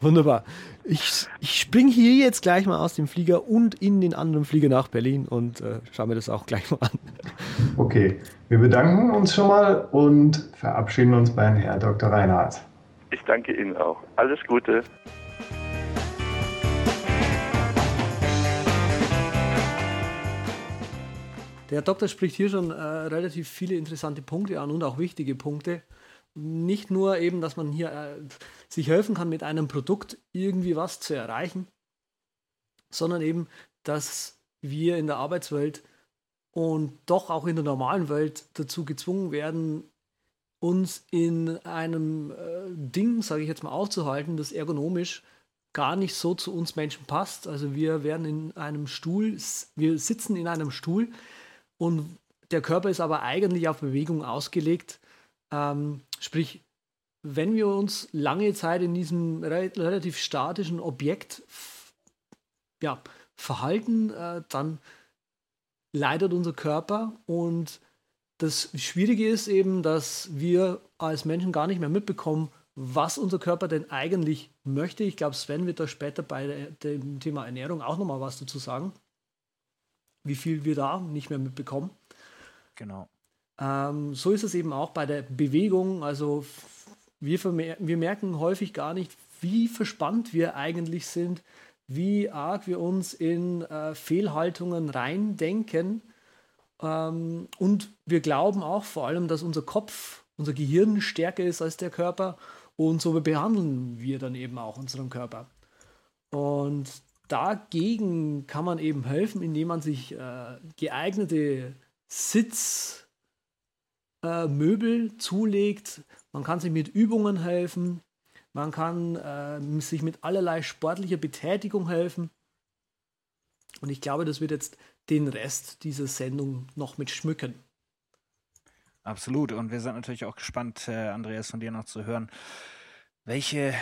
Wunderbar. Ich, ich springe hier jetzt gleich mal aus dem Flieger und in den anderen Flieger nach Berlin und äh, schaue mir das auch gleich mal an. Okay, wir bedanken uns schon mal und verabschieden uns beim Herrn Dr. Reinhardt. Ich danke Ihnen auch. Alles Gute. Der Doktor spricht hier schon äh, relativ viele interessante Punkte an und auch wichtige Punkte. Nicht nur eben, dass man hier äh, sich helfen kann, mit einem Produkt irgendwie was zu erreichen, sondern eben, dass wir in der Arbeitswelt und doch auch in der normalen Welt dazu gezwungen werden, uns in einem äh, Ding, sage ich jetzt mal, aufzuhalten, das ergonomisch gar nicht so zu uns Menschen passt. Also wir werden in einem Stuhl, wir sitzen in einem Stuhl, und der Körper ist aber eigentlich auf Bewegung ausgelegt. Ähm, sprich, wenn wir uns lange Zeit in diesem re relativ statischen Objekt ja, verhalten, äh, dann leidet unser Körper und das Schwierige ist eben, dass wir als Menschen gar nicht mehr mitbekommen, was unser Körper denn eigentlich möchte. Ich glaube, Sven wird da später bei dem Thema Ernährung auch nochmal was dazu sagen wie viel wir da nicht mehr mitbekommen. Genau. Ähm, so ist es eben auch bei der Bewegung. Also wir, wir merken häufig gar nicht, wie verspannt wir eigentlich sind, wie arg wir uns in äh, Fehlhaltungen reindenken. Ähm, und wir glauben auch vor allem, dass unser Kopf, unser Gehirn stärker ist als der Körper. Und so behandeln wir dann eben auch unseren Körper. Und dagegen kann man eben helfen, indem man sich äh, geeignete Sitzmöbel äh, zulegt. Man kann sich mit Übungen helfen. Man kann äh, sich mit allerlei sportlicher Betätigung helfen. Und ich glaube, das wird jetzt den Rest dieser Sendung noch mit schmücken. Absolut. Und wir sind natürlich auch gespannt, äh, Andreas, von dir noch zu hören, welche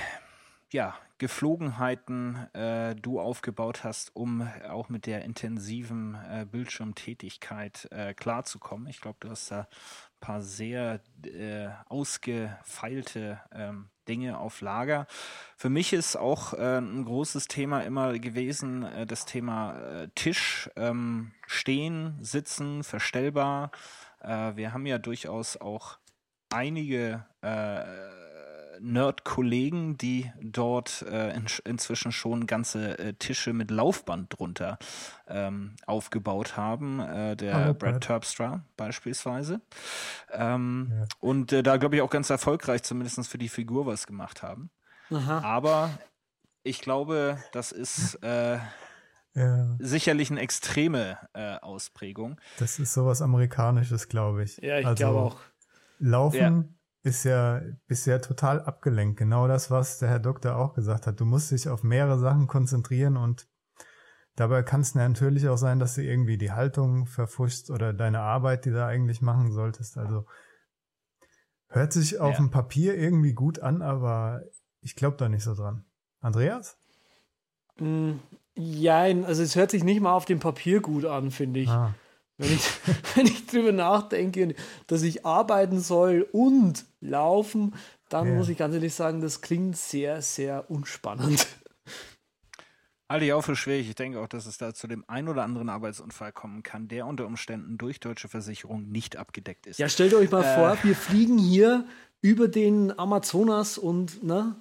ja, Geflogenheiten äh, du aufgebaut hast, um auch mit der intensiven äh, Bildschirmtätigkeit äh, klarzukommen. Ich glaube, du hast da ein paar sehr äh, ausgefeilte ähm, Dinge auf Lager. Für mich ist auch äh, ein großes Thema immer gewesen, äh, das Thema Tisch, ähm, stehen, sitzen, verstellbar. wir haben ja durchaus auch einige Nerd-Kollegen, die dort äh, in, inzwischen schon ganze äh, Tische mit Laufband drunter ähm, aufgebaut haben. Äh, der oh, Brad Terpstra beispielsweise. Ähm, ja. Und äh, da glaube ich auch ganz erfolgreich, zumindest für die Figur was gemacht haben. Aha. Aber ich glaube, das ist äh, ja. sicherlich eine extreme äh, Ausprägung. Das ist sowas Amerikanisches, glaube ich. Ja, ich also, glaube auch. Laufen ist ja bisher total abgelenkt. Genau das, was der Herr Doktor auch gesagt hat. Du musst dich auf mehrere Sachen konzentrieren und dabei kann es natürlich auch sein, dass du irgendwie die Haltung verfuschst oder deine Arbeit, die du eigentlich machen solltest. Also hört sich auf ja. dem Papier irgendwie gut an, aber ich glaube da nicht so dran. Andreas? Mm, ja, also es hört sich nicht mal auf dem Papier gut an, finde ich. Ah. Wenn ich, wenn ich drüber nachdenke, dass ich arbeiten soll und laufen, dann ja. muss ich ganz ehrlich sagen, das klingt sehr, sehr unspannend. Halte ich auch für schwierig. Ich denke auch, dass es da zu dem ein oder anderen Arbeitsunfall kommen kann, der unter Umständen durch deutsche Versicherung nicht abgedeckt ist. Ja, stellt euch mal äh, vor, wir fliegen hier über den Amazonas und, ne?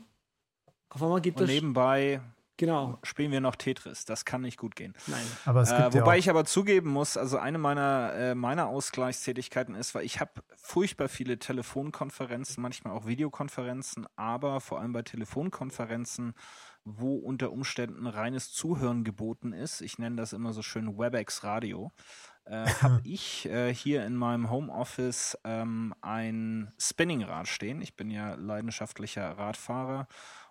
Auf einmal geht und das. Nebenbei Genau. Spielen wir noch Tetris. Das kann nicht gut gehen. Nein. Aber es gibt äh, wobei ja ich aber zugeben muss, also eine meiner, äh, meiner Ausgleichstätigkeiten ist, weil ich habe furchtbar viele Telefonkonferenzen, manchmal auch Videokonferenzen, aber vor allem bei Telefonkonferenzen, wo unter Umständen reines Zuhören geboten ist. Ich nenne das immer so schön WebEx Radio. Äh, habe ich äh, hier in meinem Homeoffice ähm, ein Spinningrad stehen. Ich bin ja leidenschaftlicher Radfahrer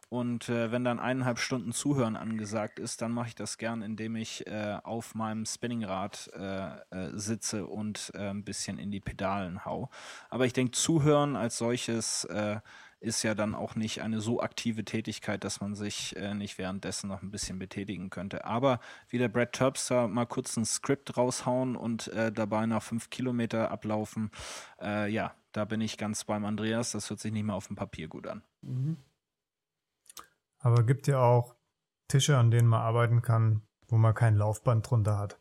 und äh, wenn dann eineinhalb Stunden Zuhören angesagt ist, dann mache ich das gern, indem ich äh, auf meinem Spinningrad äh, äh sitze und äh, ein bisschen in die Pedalen hau. Aber ich denke, Zuhören als solches äh, ist ja dann auch nicht eine so aktive Tätigkeit, dass man sich nicht währenddessen noch ein bisschen betätigen könnte. Aber wie der Brad Terpster mal kurz ein Skript raushauen und dabei nach fünf Kilometer ablaufen, ja, da bin ich ganz beim Andreas. Das hört sich nicht mehr auf dem Papier gut an. Mhm. Aber gibt ja auch Tische, an denen man arbeiten kann, wo man kein Laufband drunter hat.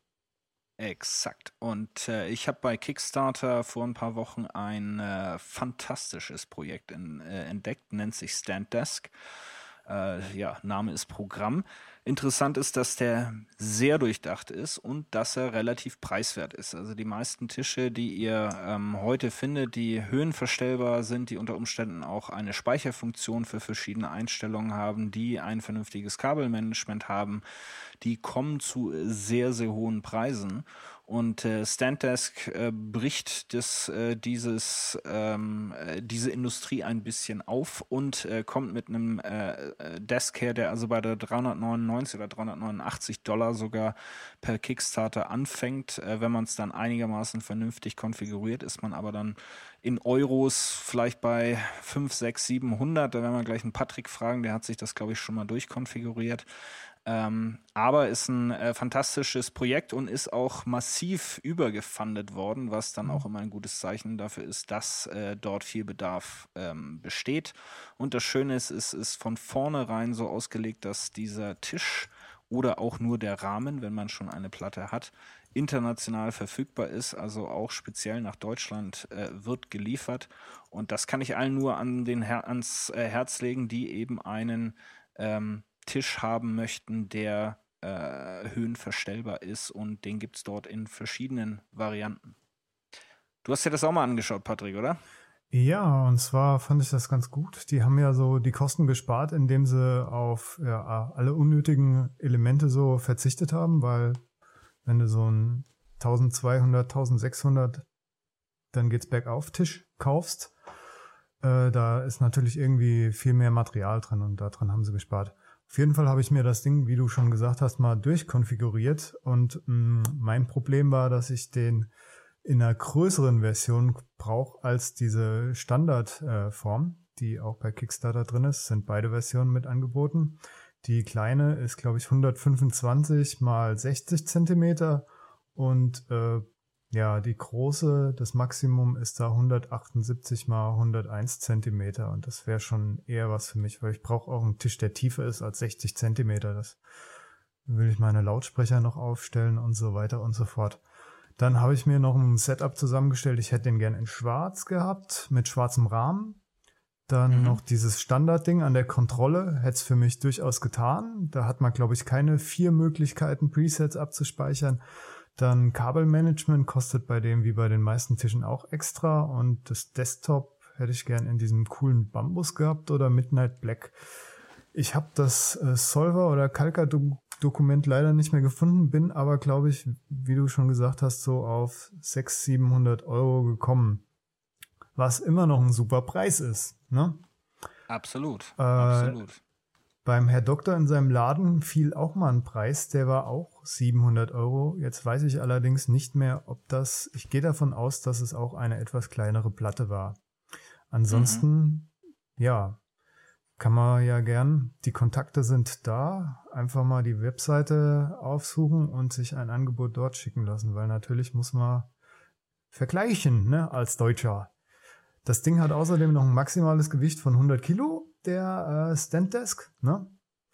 Exakt. Und äh, ich habe bei Kickstarter vor ein paar Wochen ein äh, fantastisches Projekt in, äh, entdeckt, nennt sich Standdesk. Äh, ja, Name ist Programm. Interessant ist, dass der sehr durchdacht ist und dass er relativ preiswert ist. Also die meisten Tische, die ihr ähm, heute findet, die höhenverstellbar sind, die unter Umständen auch eine Speicherfunktion für verschiedene Einstellungen haben, die ein vernünftiges Kabelmanagement haben, die kommen zu sehr, sehr hohen Preisen. Und äh, Standdesk äh, bricht das, äh, dieses, ähm, äh, diese Industrie ein bisschen auf und äh, kommt mit einem äh, äh Desk her, der also bei der 399 oder 389 Dollar sogar per Kickstarter anfängt. Äh, wenn man es dann einigermaßen vernünftig konfiguriert, ist man aber dann in Euros vielleicht bei 5, 6, 700. Da werden wir gleich einen Patrick fragen, der hat sich das, glaube ich, schon mal durchkonfiguriert. Ähm, aber ist ein äh, fantastisches Projekt und ist auch massiv übergefundet worden, was dann auch immer ein gutes Zeichen dafür ist, dass äh, dort viel Bedarf ähm, besteht. Und das Schöne ist, es ist von vornherein so ausgelegt, dass dieser Tisch oder auch nur der Rahmen, wenn man schon eine Platte hat, international verfügbar ist, also auch speziell nach Deutschland äh, wird geliefert. Und das kann ich allen nur an den Her ans äh, Herz legen, die eben einen ähm, Tisch haben möchten, der äh, höhenverstellbar ist und den gibt es dort in verschiedenen Varianten. Du hast dir das auch mal angeschaut, Patrick, oder? Ja, und zwar fand ich das ganz gut. Die haben ja so die Kosten gespart, indem sie auf ja, alle unnötigen Elemente so verzichtet haben, weil wenn du so ein 1200, 1600, dann geht's bergauf Tisch kaufst, äh, da ist natürlich irgendwie viel mehr Material drin und daran haben sie gespart. Auf jeden Fall habe ich mir das Ding, wie du schon gesagt hast, mal durchkonfiguriert. Und mh, mm, mein Problem war, dass ich den in einer größeren Version brauche als diese Standardform, äh, die auch bei Kickstarter drin ist, sind beide Versionen mit angeboten. Die kleine ist, glaube ich, 125 mal 60 Zentimeter. Und äh, ja, die große, das Maximum ist da 178 mal 101 Zentimeter und das wäre schon eher was für mich, weil ich brauche auch einen Tisch, der tiefer ist als 60 Zentimeter. Das will ich meine Lautsprecher noch aufstellen und so weiter und so fort. Dann habe ich mir noch ein Setup zusammengestellt. Ich hätte den gern in schwarz gehabt, mit schwarzem Rahmen. Dann mhm. noch dieses Standardding an der Kontrolle, hätte es für mich durchaus getan. Da hat man, glaube ich, keine vier Möglichkeiten, Presets abzuspeichern. Dann Kabelmanagement kostet bei dem wie bei den meisten Tischen auch extra und das Desktop hätte ich gern in diesem coolen Bambus gehabt oder Midnight Black. Ich habe das äh, Solver oder Kalka Dokument leider nicht mehr gefunden, bin aber glaube ich, wie du schon gesagt hast, so auf 600, 700 Euro gekommen. was immer noch ein super Preis ist. Ne? Absolut, äh, absolut. Beim Herr Doktor in seinem Laden fiel auch mal ein Preis, der war auch 700 Euro. Jetzt weiß ich allerdings nicht mehr, ob das, ich gehe davon aus, dass es auch eine etwas kleinere Platte war. Ansonsten, mhm. ja, kann man ja gern, die Kontakte sind da, einfach mal die Webseite aufsuchen und sich ein Angebot dort schicken lassen, weil natürlich muss man vergleichen, ne, als Deutscher. Das Ding hat außerdem noch ein maximales Gewicht von 100 Kilo, der äh, Standdesk, ne?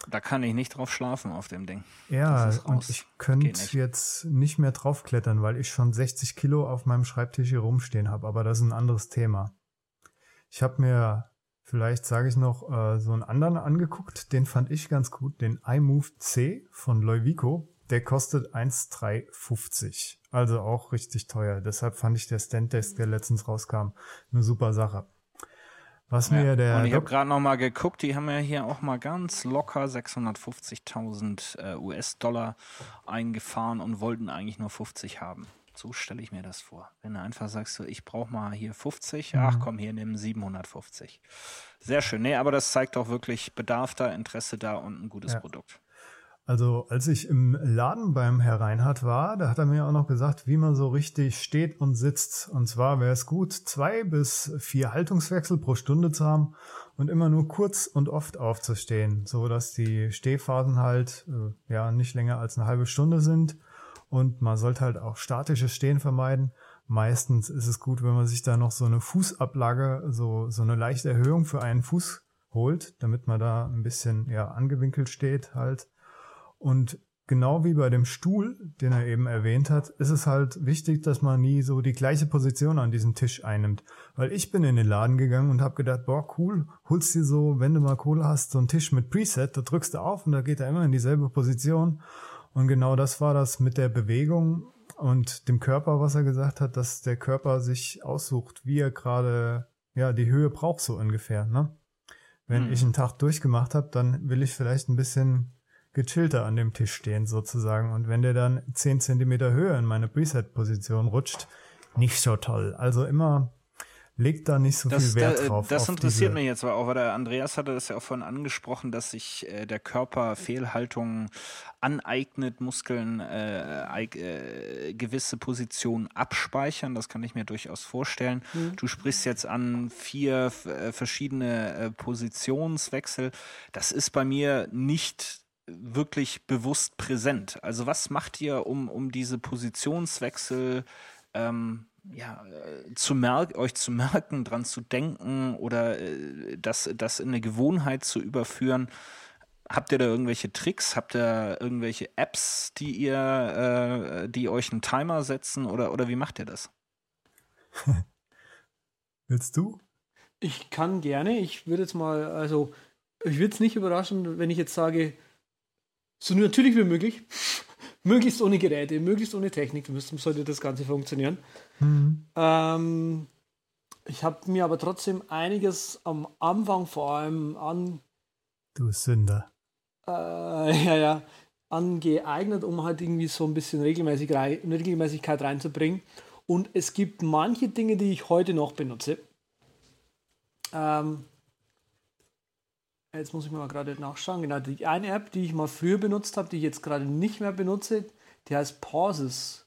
Da kann ich nicht drauf schlafen auf dem Ding. Ja, und ich könnte jetzt nicht mehr draufklettern, weil ich schon 60 Kilo auf meinem Schreibtisch hier rumstehen habe, aber das ist ein anderes Thema. Ich habe mir, vielleicht sage ich noch, äh, so einen anderen angeguckt, den fand ich ganz gut, den iMove C von Leuvico. Der kostet 1,350. Also auch richtig teuer. Deshalb fand ich der Standdesk, der letztens rauskam, eine super Sache. Was ja, mir der. Und ich habe gerade noch mal geguckt, die haben ja hier auch mal ganz locker 650.000 äh, US-Dollar eingefahren und wollten eigentlich nur 50 haben. So stelle ich mir das vor. Wenn du einfach sagst, so, ich brauche mal hier 50, mhm. ach komm, hier nimm 750. Sehr schön. Nee, aber das zeigt auch wirklich Bedarf da, Interesse da und ein gutes ja. Produkt. Also als ich im Laden beim Herr Reinhardt war, da hat er mir auch noch gesagt, wie man so richtig steht und sitzt. Und zwar wäre es gut, zwei bis vier Haltungswechsel pro Stunde zu haben und immer nur kurz und oft aufzustehen, so dass die Stehphasen halt äh, ja nicht länger als eine halbe Stunde sind. Und man sollte halt auch statisches Stehen vermeiden. Meistens ist es gut, wenn man sich da noch so eine Fußablage, so, so eine leichte Erhöhung für einen Fuß holt, damit man da ein bisschen ja angewinkelt steht halt. Und genau wie bei dem Stuhl, den er eben erwähnt hat, ist es halt wichtig, dass man nie so die gleiche Position an diesem Tisch einnimmt. Weil ich bin in den Laden gegangen und habe gedacht, boah, cool, holst dir so, wenn du mal Kohle hast, so einen Tisch mit Preset, da drückst du auf und da geht er immer in dieselbe Position. Und genau das war das mit der Bewegung und dem Körper, was er gesagt hat, dass der Körper sich aussucht, wie er gerade, ja, die Höhe braucht so ungefähr, ne? Wenn hm. ich einen Tag durchgemacht habe, dann will ich vielleicht ein bisschen gechillter an dem Tisch stehen sozusagen. Und wenn der dann zehn Zentimeter höher in meine Preset-Position rutscht, nicht so toll. Also immer legt da nicht so das, viel Wert drauf. Das interessiert mich jetzt aber auch, weil der Andreas hatte das ja auch vorhin angesprochen, dass sich äh, der Körper Fehlhaltungen aneignet, Muskeln äh, äh, gewisse Positionen abspeichern. Das kann ich mir durchaus vorstellen. Mhm. Du sprichst jetzt an vier äh, verschiedene äh, Positionswechsel. Das ist bei mir nicht wirklich bewusst präsent? Also was macht ihr, um, um diese Positionswechsel ähm, ja, äh, zu merk euch zu merken, dran zu denken oder äh, das, das in eine Gewohnheit zu überführen? Habt ihr da irgendwelche Tricks? Habt ihr irgendwelche Apps, die ihr, äh, die euch einen Timer setzen oder, oder wie macht ihr das? Willst du? Ich kann gerne. Ich würde jetzt mal, also ich würde es nicht überraschen, wenn ich jetzt sage, so natürlich wie möglich. möglichst ohne Geräte, möglichst ohne Technik, sollte das Ganze funktionieren. Mhm. Ähm, ich habe mir aber trotzdem einiges am Anfang vor allem an. Du Sünder. Äh, ja, ja. Angeeignet, um halt irgendwie so ein bisschen Regelmäßig Regelmäßigkeit reinzubringen. Und es gibt manche Dinge, die ich heute noch benutze. Ähm, Jetzt muss ich mal gerade nachschauen. Genau, die eine App, die ich mal früher benutzt habe, die ich jetzt gerade nicht mehr benutze, die heißt Pauses.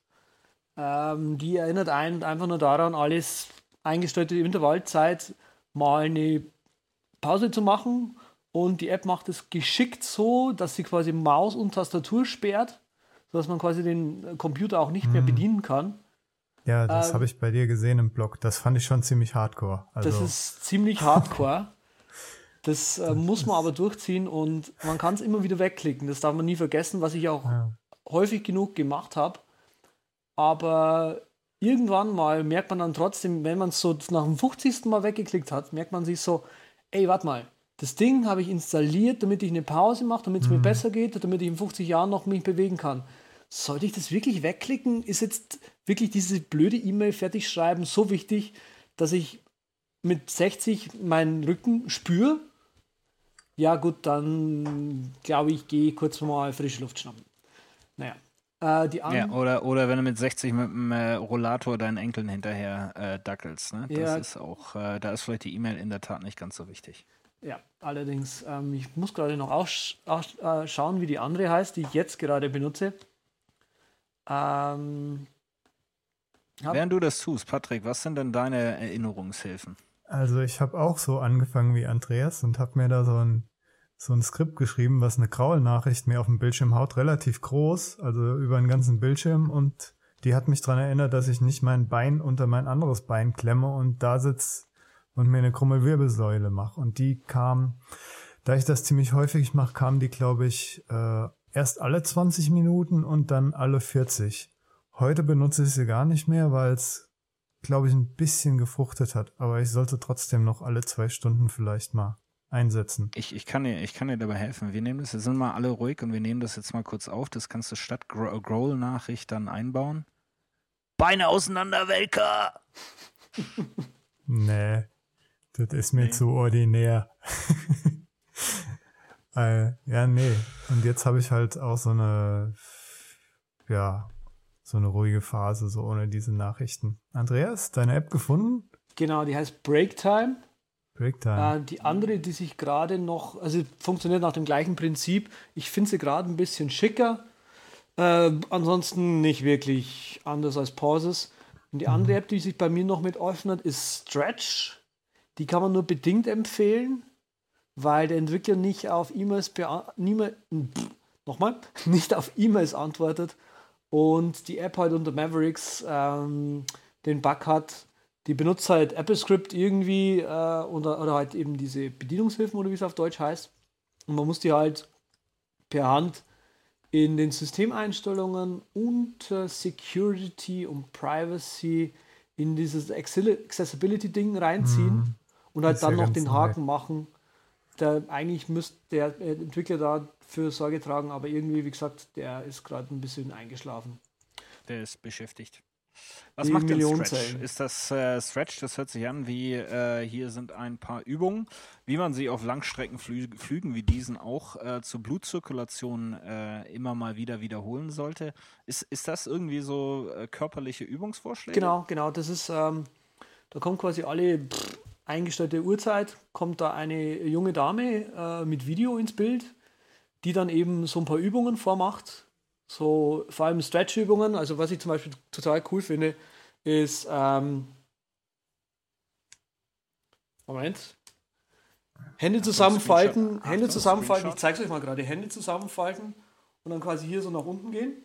Ähm, die erinnert einen einfach nur daran, alles eingestellte Intervallzeit mal eine Pause zu machen. Und die App macht es geschickt so, dass sie quasi Maus und Tastatur sperrt, sodass man quasi den Computer auch nicht hm. mehr bedienen kann. Ja, das ähm, habe ich bei dir gesehen im Blog. Das fand ich schon ziemlich hardcore. Also. Das ist ziemlich hardcore. Das äh, muss man aber durchziehen und man kann es immer wieder wegklicken. Das darf man nie vergessen, was ich auch ja. häufig genug gemacht habe. Aber irgendwann mal merkt man dann trotzdem, wenn man es so nach dem 50. Mal weggeklickt hat, merkt man sich so, ey, warte mal, das Ding habe ich installiert, damit ich eine Pause mache, damit es mhm. mir besser geht, damit ich in 50 Jahren noch mich bewegen kann. Sollte ich das wirklich wegklicken? Ist jetzt wirklich diese blöde E-Mail fertig schreiben so wichtig, dass ich mit 60 meinen Rücken spüre ja gut, dann glaube ich, gehe ich kurz mal frische Luft schnappen. Naja. Äh, die ja, oder, oder wenn du mit 60 mit dem äh, Rollator deinen Enkeln hinterher äh, dackelst. Ne? Das ja. ist auch, äh, da ist vielleicht die E-Mail in der Tat nicht ganz so wichtig. Ja, allerdings, ähm, ich muss gerade noch auch, auch äh, schauen, wie die andere heißt, die ich jetzt gerade benutze. Ähm, Während du das tust, Patrick, was sind denn deine Erinnerungshilfen? Also ich habe auch so angefangen wie Andreas und habe mir da so ein, so ein Skript geschrieben, was eine Graulnachricht mir auf dem Bildschirm haut, relativ groß, also über den ganzen Bildschirm und die hat mich daran erinnert, dass ich nicht mein Bein unter mein anderes Bein klemme und da sitz und mir eine krumme Wirbelsäule mache. Und die kam, da ich das ziemlich häufig mache, kam die, glaube ich, äh, erst alle 20 Minuten und dann alle 40. Heute benutze ich sie gar nicht mehr, weil es glaube ich, ein bisschen gefruchtet hat. Aber ich sollte trotzdem noch alle zwei Stunden vielleicht mal einsetzen. Ich, ich, kann, dir, ich kann dir dabei helfen. Wir nehmen das, wir sind mal alle ruhig und wir nehmen das jetzt mal kurz auf. Das kannst du statt Growl-Nachricht dann einbauen. Beine auseinander, Welker! nee, das ist mir nee. zu ordinär. äh, ja, nee. Und jetzt habe ich halt auch so eine, ja, so eine ruhige Phase, so ohne diese Nachrichten. Andreas, deine App gefunden? Genau, die heißt Breaktime. Breaktime. Äh, die andere, die sich gerade noch, also funktioniert nach dem gleichen Prinzip. Ich finde sie gerade ein bisschen schicker. Äh, ansonsten nicht wirklich anders als Pauses. Und die andere mhm. App, die sich bei mir noch mit öffnet, ist Stretch. Die kann man nur bedingt empfehlen, weil der Entwickler nicht auf E-Mails nochmal, nicht auf E-Mails antwortet und die App halt unter Mavericks ähm, den Bug hat, die benutzt halt AppleScript irgendwie äh, oder, oder halt eben diese Bedienungshilfen oder wie es auf Deutsch heißt. Und man muss die halt per Hand in den Systemeinstellungen unter Security und Privacy in dieses Accessibility-Ding reinziehen mhm. und halt dann noch den Haken neu. machen. Der, eigentlich müsste der Entwickler da für Sorge tragen, aber irgendwie, wie gesagt, der ist gerade ein bisschen eingeschlafen. Der ist beschäftigt. Was Die macht denn Stretch? Ist das äh, Stretch? Das hört sich an wie äh, hier sind ein paar Übungen, wie man sie auf Langstreckenflügen wie diesen auch äh, zur Blutzirkulation äh, immer mal wieder wiederholen sollte. Ist, ist das irgendwie so äh, körperliche Übungsvorschläge? Genau, genau. Das ist, ähm, da kommt quasi alle pff, eingestellte Uhrzeit, kommt da eine junge Dame äh, mit Video ins Bild die dann eben so ein paar Übungen vormacht. So vor allem Stretch-Übungen. Also was ich zum Beispiel total cool finde, ist ähm, Moment. Hände zusammenfalten, Hände zusammenfalten. Ich zeige es euch mal gerade. Hände zusammenfalten und dann quasi hier so nach unten gehen.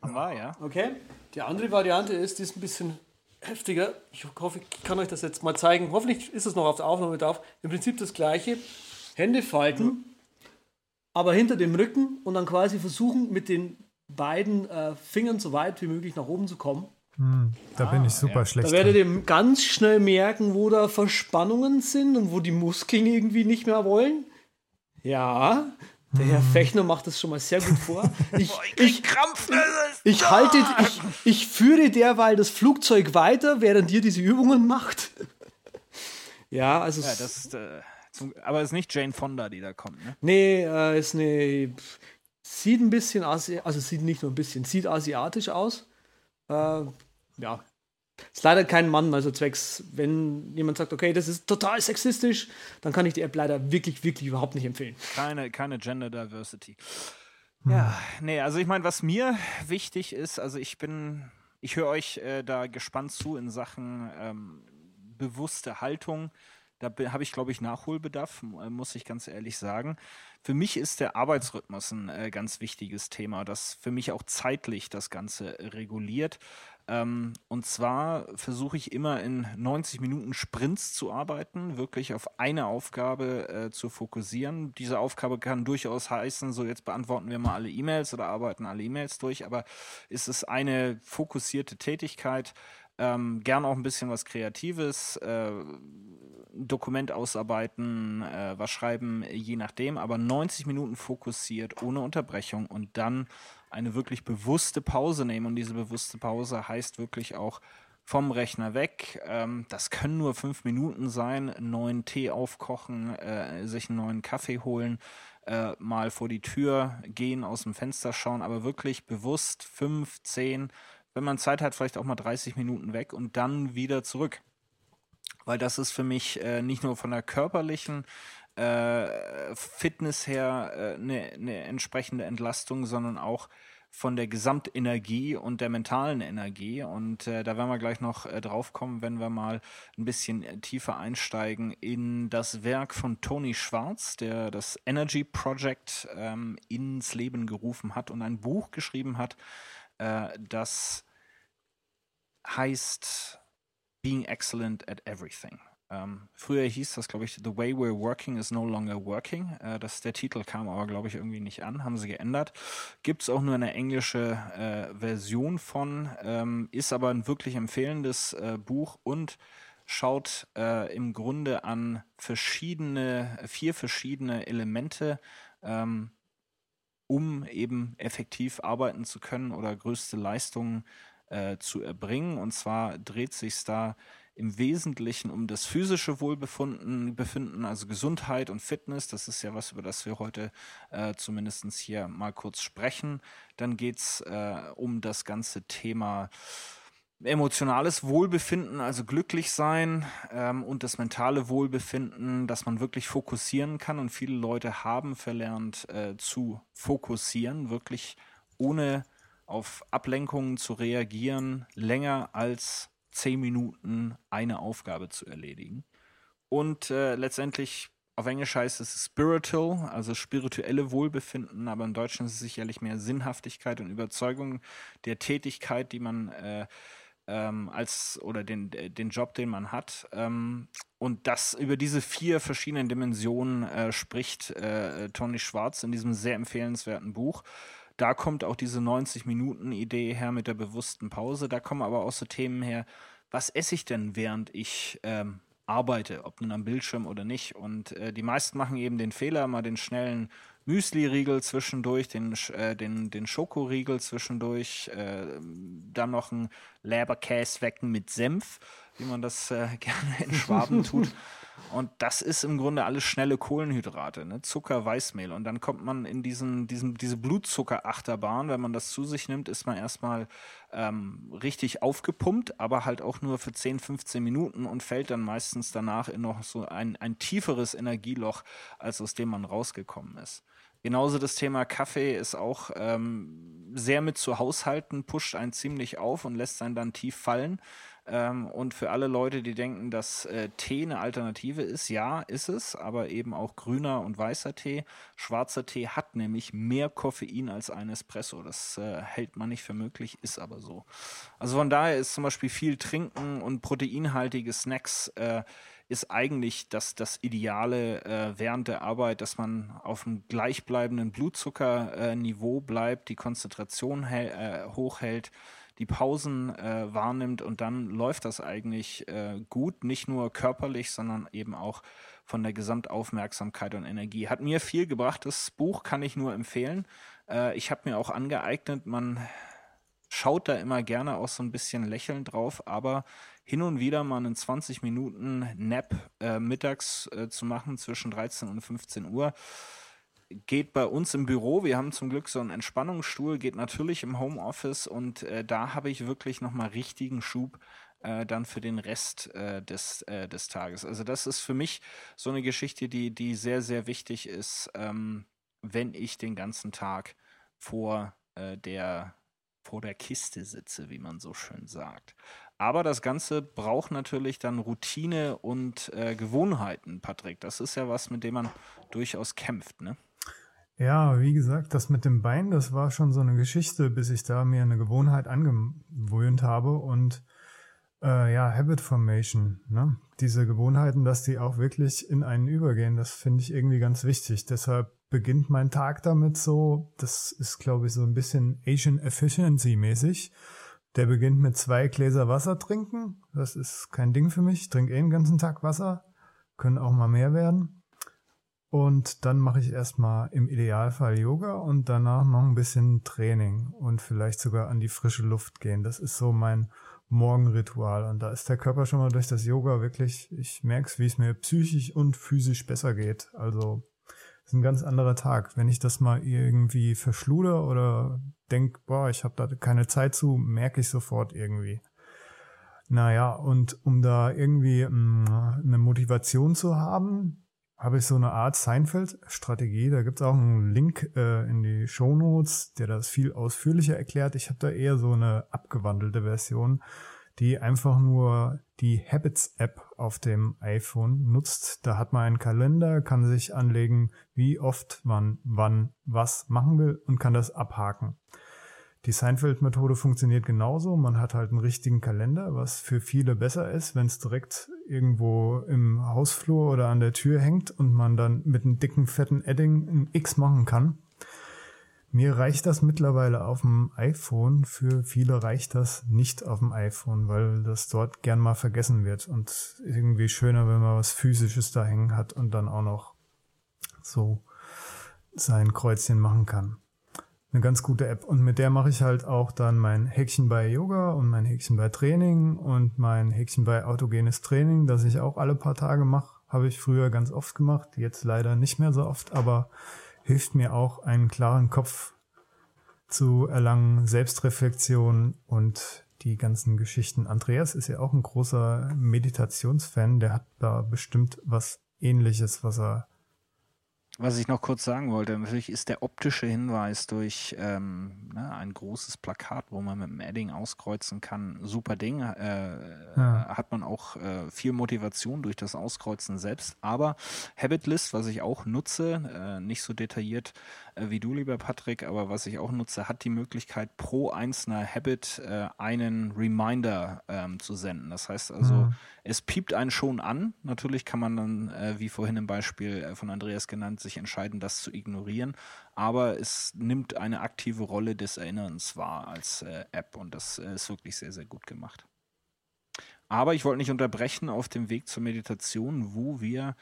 Ah, ja. Okay. Die andere Variante ist, die ist ein bisschen heftiger. Ich hoffe, ich kann euch das jetzt mal zeigen. Hoffentlich ist es noch auf der Aufnahme drauf. Im Prinzip das gleiche. Hände falten aber hinter dem Rücken und dann quasi versuchen, mit den beiden äh, Fingern so weit wie möglich nach oben zu kommen. Hm, da ah, bin ich super ja. schlecht. Da werdet ihr ganz schnell merken, wo da Verspannungen sind und wo die Muskeln irgendwie nicht mehr wollen. Ja, der Herr hm. Fechner macht das schon mal sehr gut vor. Ich, ich, Krampf, ich, halte, ich, ich führe derweil das Flugzeug weiter, während ihr diese Übungen macht. ja, also. Ja, das, äh, aber es ist nicht Jane Fonda, die da kommt, ne? Nee, äh, ist eine. Sieht ein bisschen, Asi also sieht nicht nur ein bisschen, sieht asiatisch aus. Äh, ja. Ist leider kein Mann, also zwecks, wenn jemand sagt, okay, das ist total sexistisch, dann kann ich die App leider wirklich, wirklich überhaupt nicht empfehlen. Keine, keine Gender Diversity. Hm. Ja, nee, also ich meine, was mir wichtig ist, also ich bin, ich höre euch äh, da gespannt zu in Sachen ähm, bewusste Haltung da habe ich, glaube ich, Nachholbedarf, äh, muss ich ganz ehrlich sagen. Für mich ist der Arbeitsrhythmus ein äh, ganz wichtiges Thema, das für mich auch zeitlich das Ganze reguliert. Ähm, und zwar versuche ich immer in 90 Minuten Sprints zu arbeiten, wirklich auf eine Aufgabe äh, zu fokussieren. Diese Aufgabe kann durchaus heißen, so jetzt beantworten wir mal alle E-Mails oder arbeiten alle E-Mails durch, aber ist es eine fokussierte Tätigkeit, ähm, gern auch ein bisschen was Kreatives, äh, Dokument ausarbeiten, äh, was schreiben, je nachdem, aber 90 Minuten fokussiert, ohne Unterbrechung und dann eine wirklich bewusste Pause nehmen. Und diese bewusste Pause heißt wirklich auch vom Rechner weg. Ähm, das können nur fünf Minuten sein. Neuen Tee aufkochen, äh, sich einen neuen Kaffee holen, äh, mal vor die Tür gehen, aus dem Fenster schauen, aber wirklich bewusst fünf, zehn, wenn man Zeit hat, vielleicht auch mal 30 Minuten weg und dann wieder zurück. Weil das ist für mich äh, nicht nur von der körperlichen äh, Fitness her eine äh, ne entsprechende Entlastung, sondern auch von der Gesamtenergie und der mentalen Energie. Und äh, da werden wir gleich noch äh, drauf kommen, wenn wir mal ein bisschen äh, tiefer einsteigen in das Werk von Tony Schwarz, der das Energy Project ähm, ins Leben gerufen hat und ein Buch geschrieben hat, äh, das heißt Being Excellent at Everything. Ähm, früher hieß das, glaube ich, The Way We're Working is No Longer Working. Äh, das, der Titel kam aber, glaube ich, irgendwie nicht an, haben sie geändert. Gibt es auch nur eine englische äh, Version von, ähm, ist aber ein wirklich empfehlendes äh, Buch und schaut äh, im Grunde an verschiedene, vier verschiedene Elemente, ähm, um eben effektiv arbeiten zu können oder größte Leistungen äh, zu erbringen. Und zwar dreht sich da im Wesentlichen um das physische Wohlbefinden, Befinden, also Gesundheit und Fitness. Das ist ja was, über das wir heute äh, zumindest hier mal kurz sprechen. Dann geht's äh, um das ganze Thema emotionales Wohlbefinden, also glücklich sein ähm, und das mentale Wohlbefinden, dass man wirklich fokussieren kann. Und viele Leute haben verlernt äh, zu fokussieren, wirklich ohne auf Ablenkungen zu reagieren, länger als zehn Minuten eine Aufgabe zu erledigen. Und äh, letztendlich auf Englisch heißt es spiritual, also spirituelle Wohlbefinden, aber im Deutschen ist es sicherlich mehr Sinnhaftigkeit und Überzeugung der Tätigkeit, die man äh, ähm, als oder den, den Job, den man hat. Ähm, und das über diese vier verschiedenen Dimensionen äh, spricht äh, Tony Schwarz in diesem sehr empfehlenswerten Buch. Da kommt auch diese 90-Minuten-Idee her mit der bewussten Pause. Da kommen aber auch so Themen her, was esse ich denn, während ich ähm, arbeite, ob nun am Bildschirm oder nicht. Und äh, die meisten machen eben den Fehler, mal den schnellen Müsli-Riegel zwischendurch, den, äh, den, den Schokoriegel zwischendurch, äh, dann noch ein Leberkäse wecken mit Senf, wie man das äh, gerne in Schwaben tut. Und das ist im Grunde alles schnelle Kohlenhydrate, ne? Zucker, Weißmehl. Und dann kommt man in diesen, diesen, diese Blutzuckerachterbahn. Wenn man das zu sich nimmt, ist man erstmal ähm, richtig aufgepumpt, aber halt auch nur für 10, 15 Minuten und fällt dann meistens danach in noch so ein, ein tieferes Energieloch, als aus dem man rausgekommen ist. Genauso das Thema Kaffee ist auch ähm, sehr mit zu haushalten, pusht einen ziemlich auf und lässt einen dann tief fallen. Ähm, und für alle Leute, die denken, dass äh, Tee eine Alternative ist, ja, ist es, aber eben auch grüner und weißer Tee. Schwarzer Tee hat nämlich mehr Koffein als ein Espresso. Das äh, hält man nicht für möglich, ist aber so. Also von daher ist zum Beispiel viel Trinken und proteinhaltige Snacks äh, ist eigentlich das, das Ideale äh, während der Arbeit, dass man auf einem gleichbleibenden Blutzuckerniveau bleibt, die Konzentration äh, hochhält die Pausen äh, wahrnimmt und dann läuft das eigentlich äh, gut, nicht nur körperlich, sondern eben auch von der Gesamtaufmerksamkeit und Energie. Hat mir viel gebracht, das Buch kann ich nur empfehlen. Äh, ich habe mir auch angeeignet, man schaut da immer gerne auch so ein bisschen lächelnd drauf, aber hin und wieder mal einen 20 Minuten Nap äh, mittags äh, zu machen zwischen 13 und 15 Uhr geht bei uns im Büro. Wir haben zum Glück so einen Entspannungsstuhl, geht natürlich im Homeoffice und äh, da habe ich wirklich nochmal richtigen Schub äh, dann für den Rest äh, des, äh, des Tages. Also das ist für mich so eine Geschichte, die, die sehr, sehr wichtig ist, ähm, wenn ich den ganzen Tag vor äh, der vor der Kiste sitze, wie man so schön sagt. Aber das Ganze braucht natürlich dann Routine und äh, Gewohnheiten, Patrick. Das ist ja was, mit dem man durchaus kämpft, ne? Ja, wie gesagt, das mit dem Bein, das war schon so eine Geschichte, bis ich da mir eine Gewohnheit angewöhnt habe und äh, ja, Habit Formation, ne? Diese Gewohnheiten, dass die auch wirklich in einen übergehen, das finde ich irgendwie ganz wichtig. Deshalb beginnt mein Tag damit so, das ist glaube ich so ein bisschen Asian Efficiency mäßig. Der beginnt mit zwei Gläser Wasser trinken. Das ist kein Ding für mich. Ich trinke eh den ganzen Tag Wasser. Können auch mal mehr werden. Und dann mache ich erstmal im Idealfall Yoga und danach noch ein bisschen Training und vielleicht sogar an die frische Luft gehen. Das ist so mein Morgenritual. Und da ist der Körper schon mal durch das Yoga wirklich, ich merke es, wie es mir psychisch und physisch besser geht. Also ist ein ganz anderer Tag. Wenn ich das mal irgendwie verschlude oder denk, boah, ich habe da keine Zeit zu, merke ich sofort irgendwie. Naja, und um da irgendwie mh, eine Motivation zu haben, habe ich so eine Art Seinfeld-Strategie. Da gibt es auch einen Link äh, in die Show Notes, der das viel ausführlicher erklärt. Ich habe da eher so eine abgewandelte Version, die einfach nur die Habits-App auf dem iPhone nutzt. Da hat man einen Kalender, kann sich anlegen, wie oft man wann was machen will und kann das abhaken. Die Seinfeld-Methode funktioniert genauso. Man hat halt einen richtigen Kalender, was für viele besser ist, wenn es direkt irgendwo im Hausflur oder an der Tür hängt und man dann mit einem dicken, fetten Edding ein X machen kann. Mir reicht das mittlerweile auf dem iPhone. Für viele reicht das nicht auf dem iPhone, weil das dort gern mal vergessen wird und irgendwie schöner, wenn man was Physisches da hängen hat und dann auch noch so sein Kreuzchen machen kann eine ganz gute App. Und mit der mache ich halt auch dann mein Häkchen bei Yoga und mein Häkchen bei Training und mein Häkchen bei autogenes Training, das ich auch alle paar Tage mache. Habe ich früher ganz oft gemacht, jetzt leider nicht mehr so oft, aber hilft mir auch, einen klaren Kopf zu erlangen, Selbstreflexion und die ganzen Geschichten. Andreas ist ja auch ein großer Meditationsfan, der hat da bestimmt was ähnliches, was er was ich noch kurz sagen wollte, natürlich ist der optische Hinweis durch ähm, ne, ein großes Plakat, wo man mit dem Edding auskreuzen kann, super Ding. Äh, ja. Hat man auch äh, viel Motivation durch das Auskreuzen selbst. Aber Habitlist, was ich auch nutze, äh, nicht so detailliert wie du, lieber Patrick, aber was ich auch nutze, hat die Möglichkeit, pro einzelner Habit äh, einen Reminder ähm, zu senden. Das heißt also, mhm. es piept einen schon an. Natürlich kann man dann, äh, wie vorhin im Beispiel äh, von Andreas genannt, sich entscheiden, das zu ignorieren. Aber es nimmt eine aktive Rolle des Erinnerns wahr als äh, App und das äh, ist wirklich sehr, sehr gut gemacht. Aber ich wollte nicht unterbrechen auf dem Weg zur Meditation, wo wir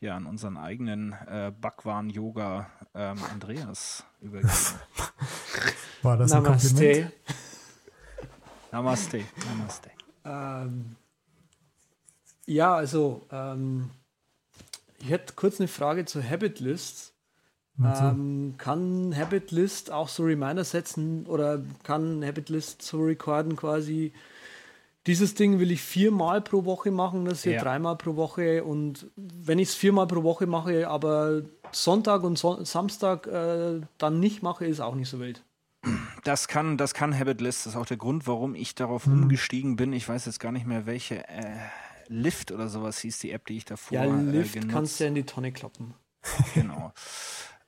ja an unseren eigenen äh, Bhagwan-Yoga ähm, Andreas übergeben. War das ein Namaste. Kompliment? Namaste. Namaste. Ähm, ja, also ähm, ich hätte kurz eine Frage zu Habit Lists. Ähm, kann Habit List auch so Reminder setzen oder kann Habit List so recorden quasi dieses Ding will ich viermal pro Woche machen, das hier ja. dreimal pro Woche. Und wenn ich es viermal pro Woche mache, aber Sonntag und so Samstag äh, dann nicht mache, ist auch nicht so wild. Das kann, das kann Habit List. Das ist auch der Grund, warum ich darauf hm. umgestiegen bin. Ich weiß jetzt gar nicht mehr, welche äh, Lift oder sowas hieß die App, die ich davor ja, Lift äh, kannst du ja in die Tonne kloppen. Genau.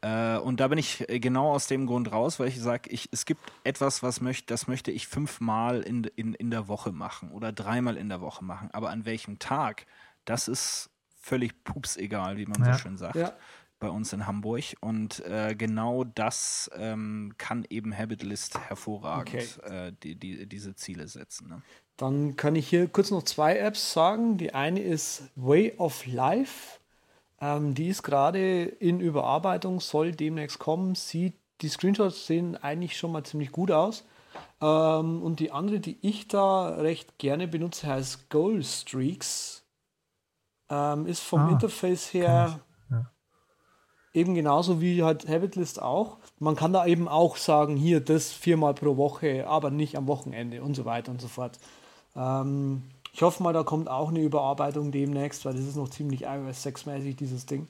Äh, und da bin ich äh, genau aus dem Grund raus, weil ich sage, ich, es gibt etwas, was möchte, das möchte ich fünfmal in, in, in der Woche machen oder dreimal in der Woche machen. Aber an welchem Tag, das ist völlig pups egal, wie man ja. so schön sagt. Ja. Bei uns in Hamburg. Und äh, genau das ähm, kann eben Habitlist hervorragend okay. äh, die, die, diese Ziele setzen. Ne? Dann kann ich hier kurz noch zwei Apps sagen. Die eine ist Way of Life. Ähm, die ist gerade in Überarbeitung, soll demnächst kommen. Sieht, die Screenshots sehen eigentlich schon mal ziemlich gut aus. Ähm, und die andere, die ich da recht gerne benutze, heißt Goal Streaks. Ähm, ist vom ah, Interface her ja. eben genauso wie halt Habitlist auch. Man kann da eben auch sagen, hier das viermal pro Woche, aber nicht am Wochenende und so weiter und so fort. Ähm, ich hoffe mal, da kommt auch eine Überarbeitung demnächst, weil das ist noch ziemlich iOS 6-mäßig, dieses Ding.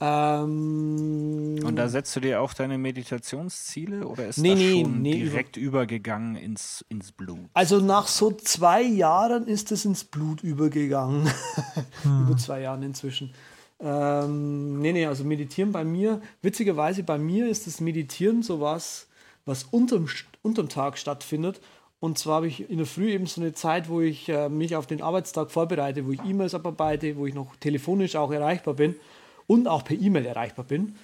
Ähm, und da setzt du dir auch deine Meditationsziele oder ist nee, das nee, schon nee, direkt über übergegangen ins, ins Blut? Also nach so zwei Jahren ist es ins Blut übergegangen. Hm. über zwei Jahren inzwischen. Ähm, nee, nee, also meditieren bei mir, witzigerweise bei mir ist das Meditieren sowas, was unterm, unterm Tag stattfindet und zwar habe ich in der Früh eben so eine Zeit, wo ich äh, mich auf den Arbeitstag vorbereite, wo ich E-Mails abarbeite, wo ich noch telefonisch auch erreichbar bin und auch per E-Mail erreichbar bin,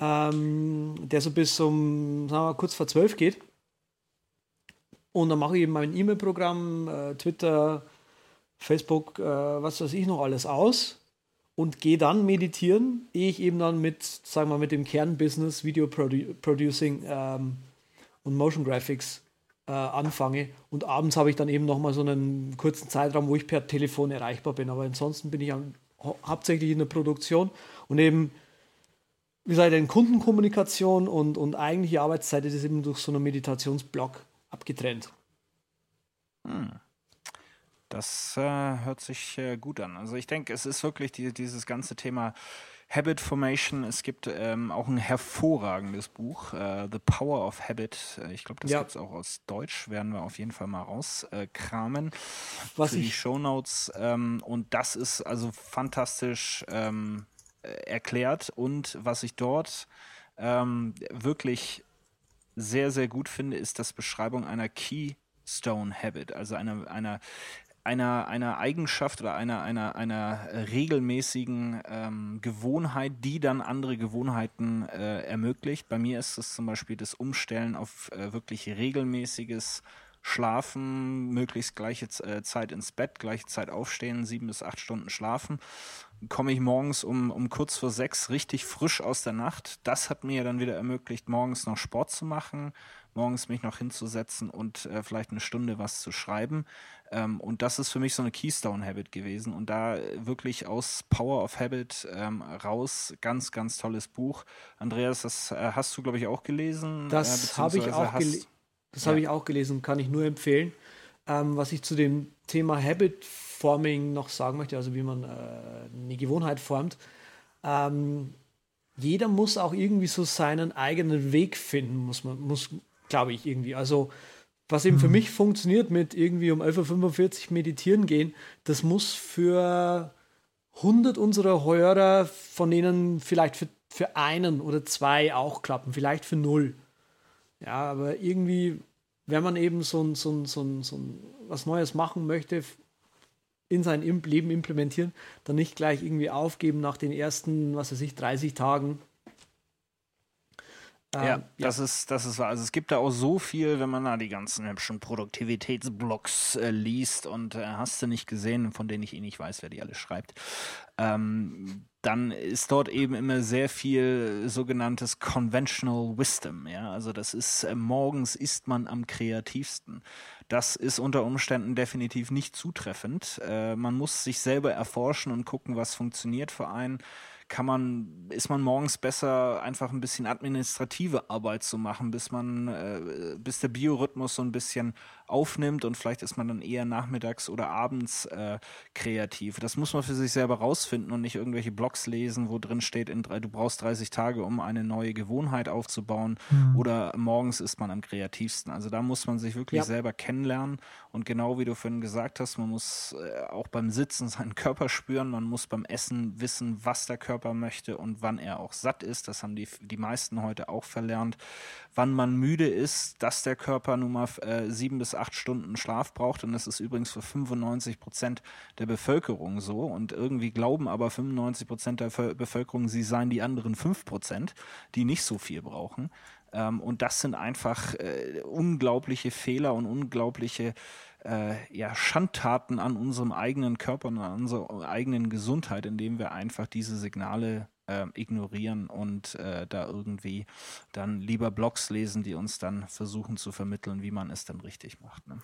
ähm, der so bis um sagen wir, kurz vor zwölf geht. Und dann mache ich eben mein E-Mail-Programm, äh, Twitter, Facebook, äh, was weiß ich noch alles aus und gehe dann meditieren, ehe ich eben dann mit, sagen wir, mit dem Kernbusiness Video Produ Producing ähm, und Motion Graphics äh, anfange. Und abends habe ich dann eben nochmal so einen kurzen Zeitraum, wo ich per Telefon erreichbar bin. Aber ansonsten bin ich am, hauptsächlich in der Produktion und eben, wie gesagt, in Kundenkommunikation und, und eigentliche Arbeitszeit ist eben durch so einen Meditationsblock abgetrennt. Hm. Das äh, hört sich äh, gut an. Also ich denke, es ist wirklich die, dieses ganze Thema Habit Formation. Es gibt ähm, auch ein hervorragendes Buch, äh, The Power of Habit. Äh, ich glaube, das ja. gibt es auch aus Deutsch. Werden wir auf jeden Fall mal rauskramen. Äh, Was für ich die Show Notes. Ähm, und das ist also fantastisch ähm, äh, erklärt. Und was ich dort ähm, wirklich sehr, sehr gut finde, ist das Beschreibung einer Keystone Habit, also einer, einer einer, einer Eigenschaft oder einer, einer, einer regelmäßigen ähm, Gewohnheit, die dann andere Gewohnheiten äh, ermöglicht. Bei mir ist es zum Beispiel das Umstellen auf äh, wirklich regelmäßiges Schlafen, möglichst gleiche äh, Zeit ins Bett, gleiche Zeit aufstehen, sieben bis acht Stunden schlafen. Komme ich morgens um, um kurz vor sechs richtig frisch aus der Nacht. Das hat mir dann wieder ermöglicht, morgens noch Sport zu machen, morgens mich noch hinzusetzen und äh, vielleicht eine Stunde was zu schreiben. Ähm, und das ist für mich so eine Keystone-Habit gewesen. Und da wirklich aus Power of Habit ähm, raus, ganz, ganz tolles Buch. Andreas, das äh, hast du, glaube ich, auch gelesen. Das äh, habe ich auch gelesen. Das ja. habe ich auch gelesen, kann ich nur empfehlen. Ähm, was ich zu dem Thema Habit Forming noch sagen möchte, also wie man äh, eine Gewohnheit formt. Ähm, jeder muss auch irgendwie so seinen eigenen Weg finden, muss man, muss, glaube ich, irgendwie. Also was eben mhm. für mich funktioniert mit irgendwie um 11.45 Uhr meditieren gehen, das muss für 100 unserer Hörer, von denen vielleicht für, für einen oder zwei auch klappen, vielleicht für null. Ja, aber irgendwie, wenn man eben so, ein, so, ein, so, ein, so ein, was Neues machen möchte, in sein Leben implementieren, dann nicht gleich irgendwie aufgeben nach den ersten, was weiß ich, 30 Tagen, ähm, ja, das ist, das ist wahr. Also es gibt da auch so viel, wenn man da die ganzen hübschen Produktivitätsblogs äh, liest und äh, hast du nicht gesehen, von denen ich eh nicht weiß, wer die alle schreibt. Ähm, dann ist dort eben immer sehr viel sogenanntes Conventional Wisdom. Ja, also das ist äh, morgens ist man am kreativsten. Das ist unter Umständen definitiv nicht zutreffend. Äh, man muss sich selber erforschen und gucken, was funktioniert für einen kann man, ist man morgens besser, einfach ein bisschen administrative Arbeit zu machen, bis man, äh, bis der Biorhythmus so ein bisschen aufnimmt und vielleicht ist man dann eher nachmittags oder abends äh, kreativ. Das muss man für sich selber rausfinden und nicht irgendwelche Blogs lesen, wo drin steht, in drei, du brauchst 30 Tage, um eine neue Gewohnheit aufzubauen mhm. oder morgens ist man am kreativsten. Also da muss man sich wirklich ja. selber kennenlernen und genau wie du vorhin gesagt hast, man muss äh, auch beim Sitzen seinen Körper spüren, man muss beim Essen wissen, was der Körper möchte und wann er auch satt ist. Das haben die, die meisten heute auch verlernt. Wann man müde ist, dass der Körper nun mal äh, sieben bis acht Stunden Schlaf braucht. Und das ist übrigens für 95 Prozent der Bevölkerung so. Und irgendwie glauben aber 95 Prozent der Bevölkerung, sie seien die anderen 5 Prozent, die nicht so viel brauchen. Ähm, und das sind einfach äh, unglaubliche Fehler und unglaubliche äh, ja, Schandtaten an unserem eigenen Körper und an unserer eigenen Gesundheit, indem wir einfach diese Signale äh, ignorieren und äh, da irgendwie dann lieber Blogs lesen, die uns dann versuchen zu vermitteln, wie man es dann richtig macht. Ne?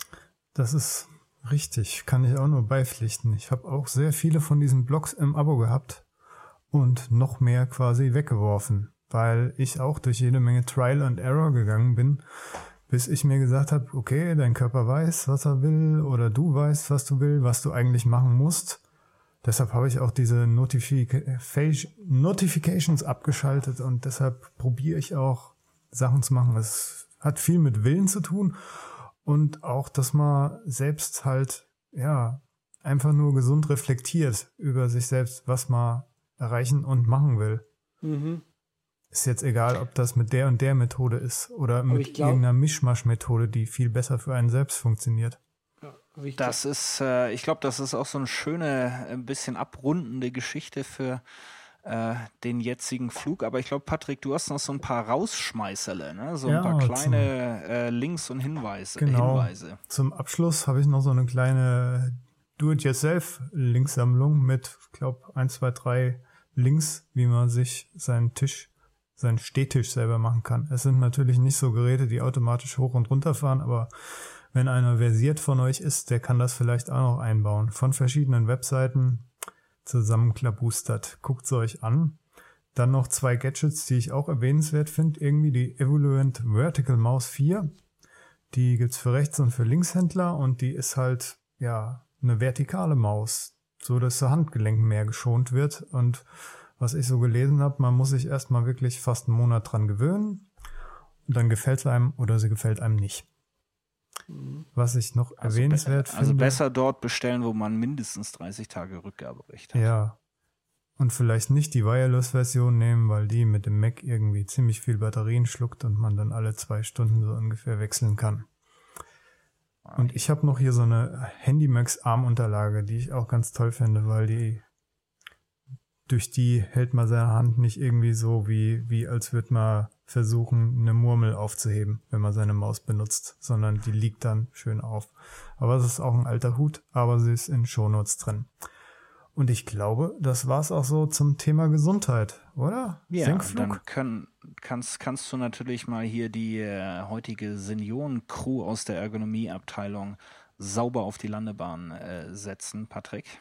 Das ist richtig, kann ich auch nur beipflichten. Ich habe auch sehr viele von diesen Blogs im Abo gehabt und noch mehr quasi weggeworfen, weil ich auch durch jede Menge Trial and Error gegangen bin, bis ich mir gesagt habe, okay, dein Körper weiß, was er will oder du weißt, was du willst, was du eigentlich machen musst Deshalb habe ich auch diese Notifications abgeschaltet und deshalb probiere ich auch Sachen zu machen. Es hat viel mit Willen zu tun und auch, dass man selbst halt, ja, einfach nur gesund reflektiert über sich selbst, was man erreichen und machen will. Mhm. Ist jetzt egal, ob das mit der und der Methode ist oder mit glaub, irgendeiner Mischmasch-Methode, die viel besser für einen selbst funktioniert. Wichtig. Das ist, äh, ich glaube, das ist auch so eine schöne, ein bisschen abrundende Geschichte für äh, den jetzigen Flug. Aber ich glaube, Patrick, du hast noch so ein paar Rausschmeißerle, ne? so ein ja, paar kleine äh, Links und Hinweise. Genau. Hinweise. Zum Abschluss habe ich noch so eine kleine Do-it-yourself-Linksammlung mit, ich glaube, ein, zwei, drei Links, wie man sich seinen Tisch seinen Stehtisch selber machen kann. Es sind natürlich nicht so Geräte, die automatisch hoch und runter fahren, aber wenn einer versiert von euch ist, der kann das vielleicht auch noch einbauen. Von verschiedenen Webseiten zusammenklabustert. Guckt es euch an. Dann noch zwei Gadgets, die ich auch erwähnenswert finde. Irgendwie die Evoluent Vertical Mouse 4. Die gibt's für Rechts- und für Linkshändler und die ist halt, ja, eine vertikale Maus, so dass der Handgelenk mehr geschont wird. Und was ich so gelesen habe, man muss sich erstmal wirklich fast einen Monat dran gewöhnen. Und dann gefällt es einem oder sie gefällt einem nicht. Was ich noch also erwähnenswert also finde. Also besser dort bestellen, wo man mindestens 30 Tage Rückgaberecht hat. Ja. Und vielleicht nicht die Wireless-Version nehmen, weil die mit dem Mac irgendwie ziemlich viel Batterien schluckt und man dann alle zwei Stunden so ungefähr wechseln kann. Und ich habe noch hier so eine Handymax Armunterlage, die ich auch ganz toll finde, weil die durch die hält man seine Hand nicht irgendwie so wie wie als würde man versuchen, eine Murmel aufzuheben, wenn man seine Maus benutzt, sondern die liegt dann schön auf. Aber es ist auch ein alter Hut, aber sie ist in Shownotes drin. Und ich glaube, das war's auch so zum Thema Gesundheit, oder? Ja, Senkflug? dann können, kannst, kannst du natürlich mal hier die äh, heutige Senioren-Crew aus der Ergonomieabteilung sauber auf die Landebahn äh, setzen, Patrick.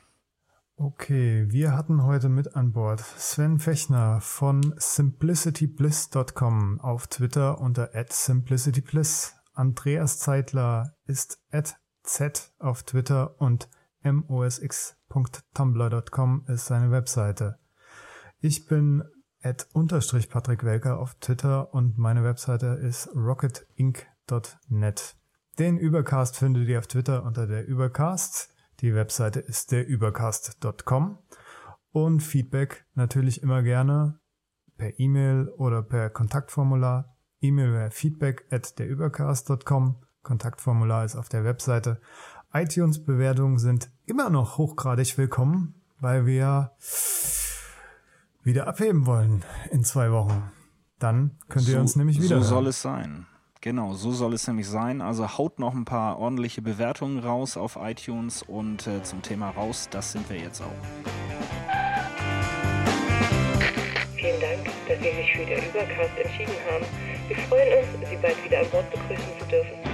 Okay, wir hatten heute mit an Bord Sven Fechner von simplicitybliss.com auf Twitter unter @simplicitybliss. Andreas Zeitler ist z auf Twitter und mosx.tumblr.com ist seine Webseite. Ich bin at unterstrich Patrick Welker auf Twitter und meine Webseite ist rocketinc.net. Den Übercast findet ihr auf Twitter unter der Übercast. Die Webseite ist derübercast.com und Feedback natürlich immer gerne per E-Mail oder per Kontaktformular. E-Mail wäre feedback at derübercast.com. Kontaktformular ist auf der Webseite. iTunes-Bewertungen sind immer noch hochgradig willkommen, weil wir wieder abheben wollen in zwei Wochen. Dann könnt ihr so, uns nämlich wieder. So soll es sein. Genau, so soll es nämlich sein. Also haut noch ein paar ordentliche Bewertungen raus auf iTunes und äh, zum Thema raus, das sind wir jetzt auch. Vielen Dank, dass Sie sich für den Übercast entschieden haben. Wir freuen uns, Sie bald wieder an Bord begrüßen zu dürfen.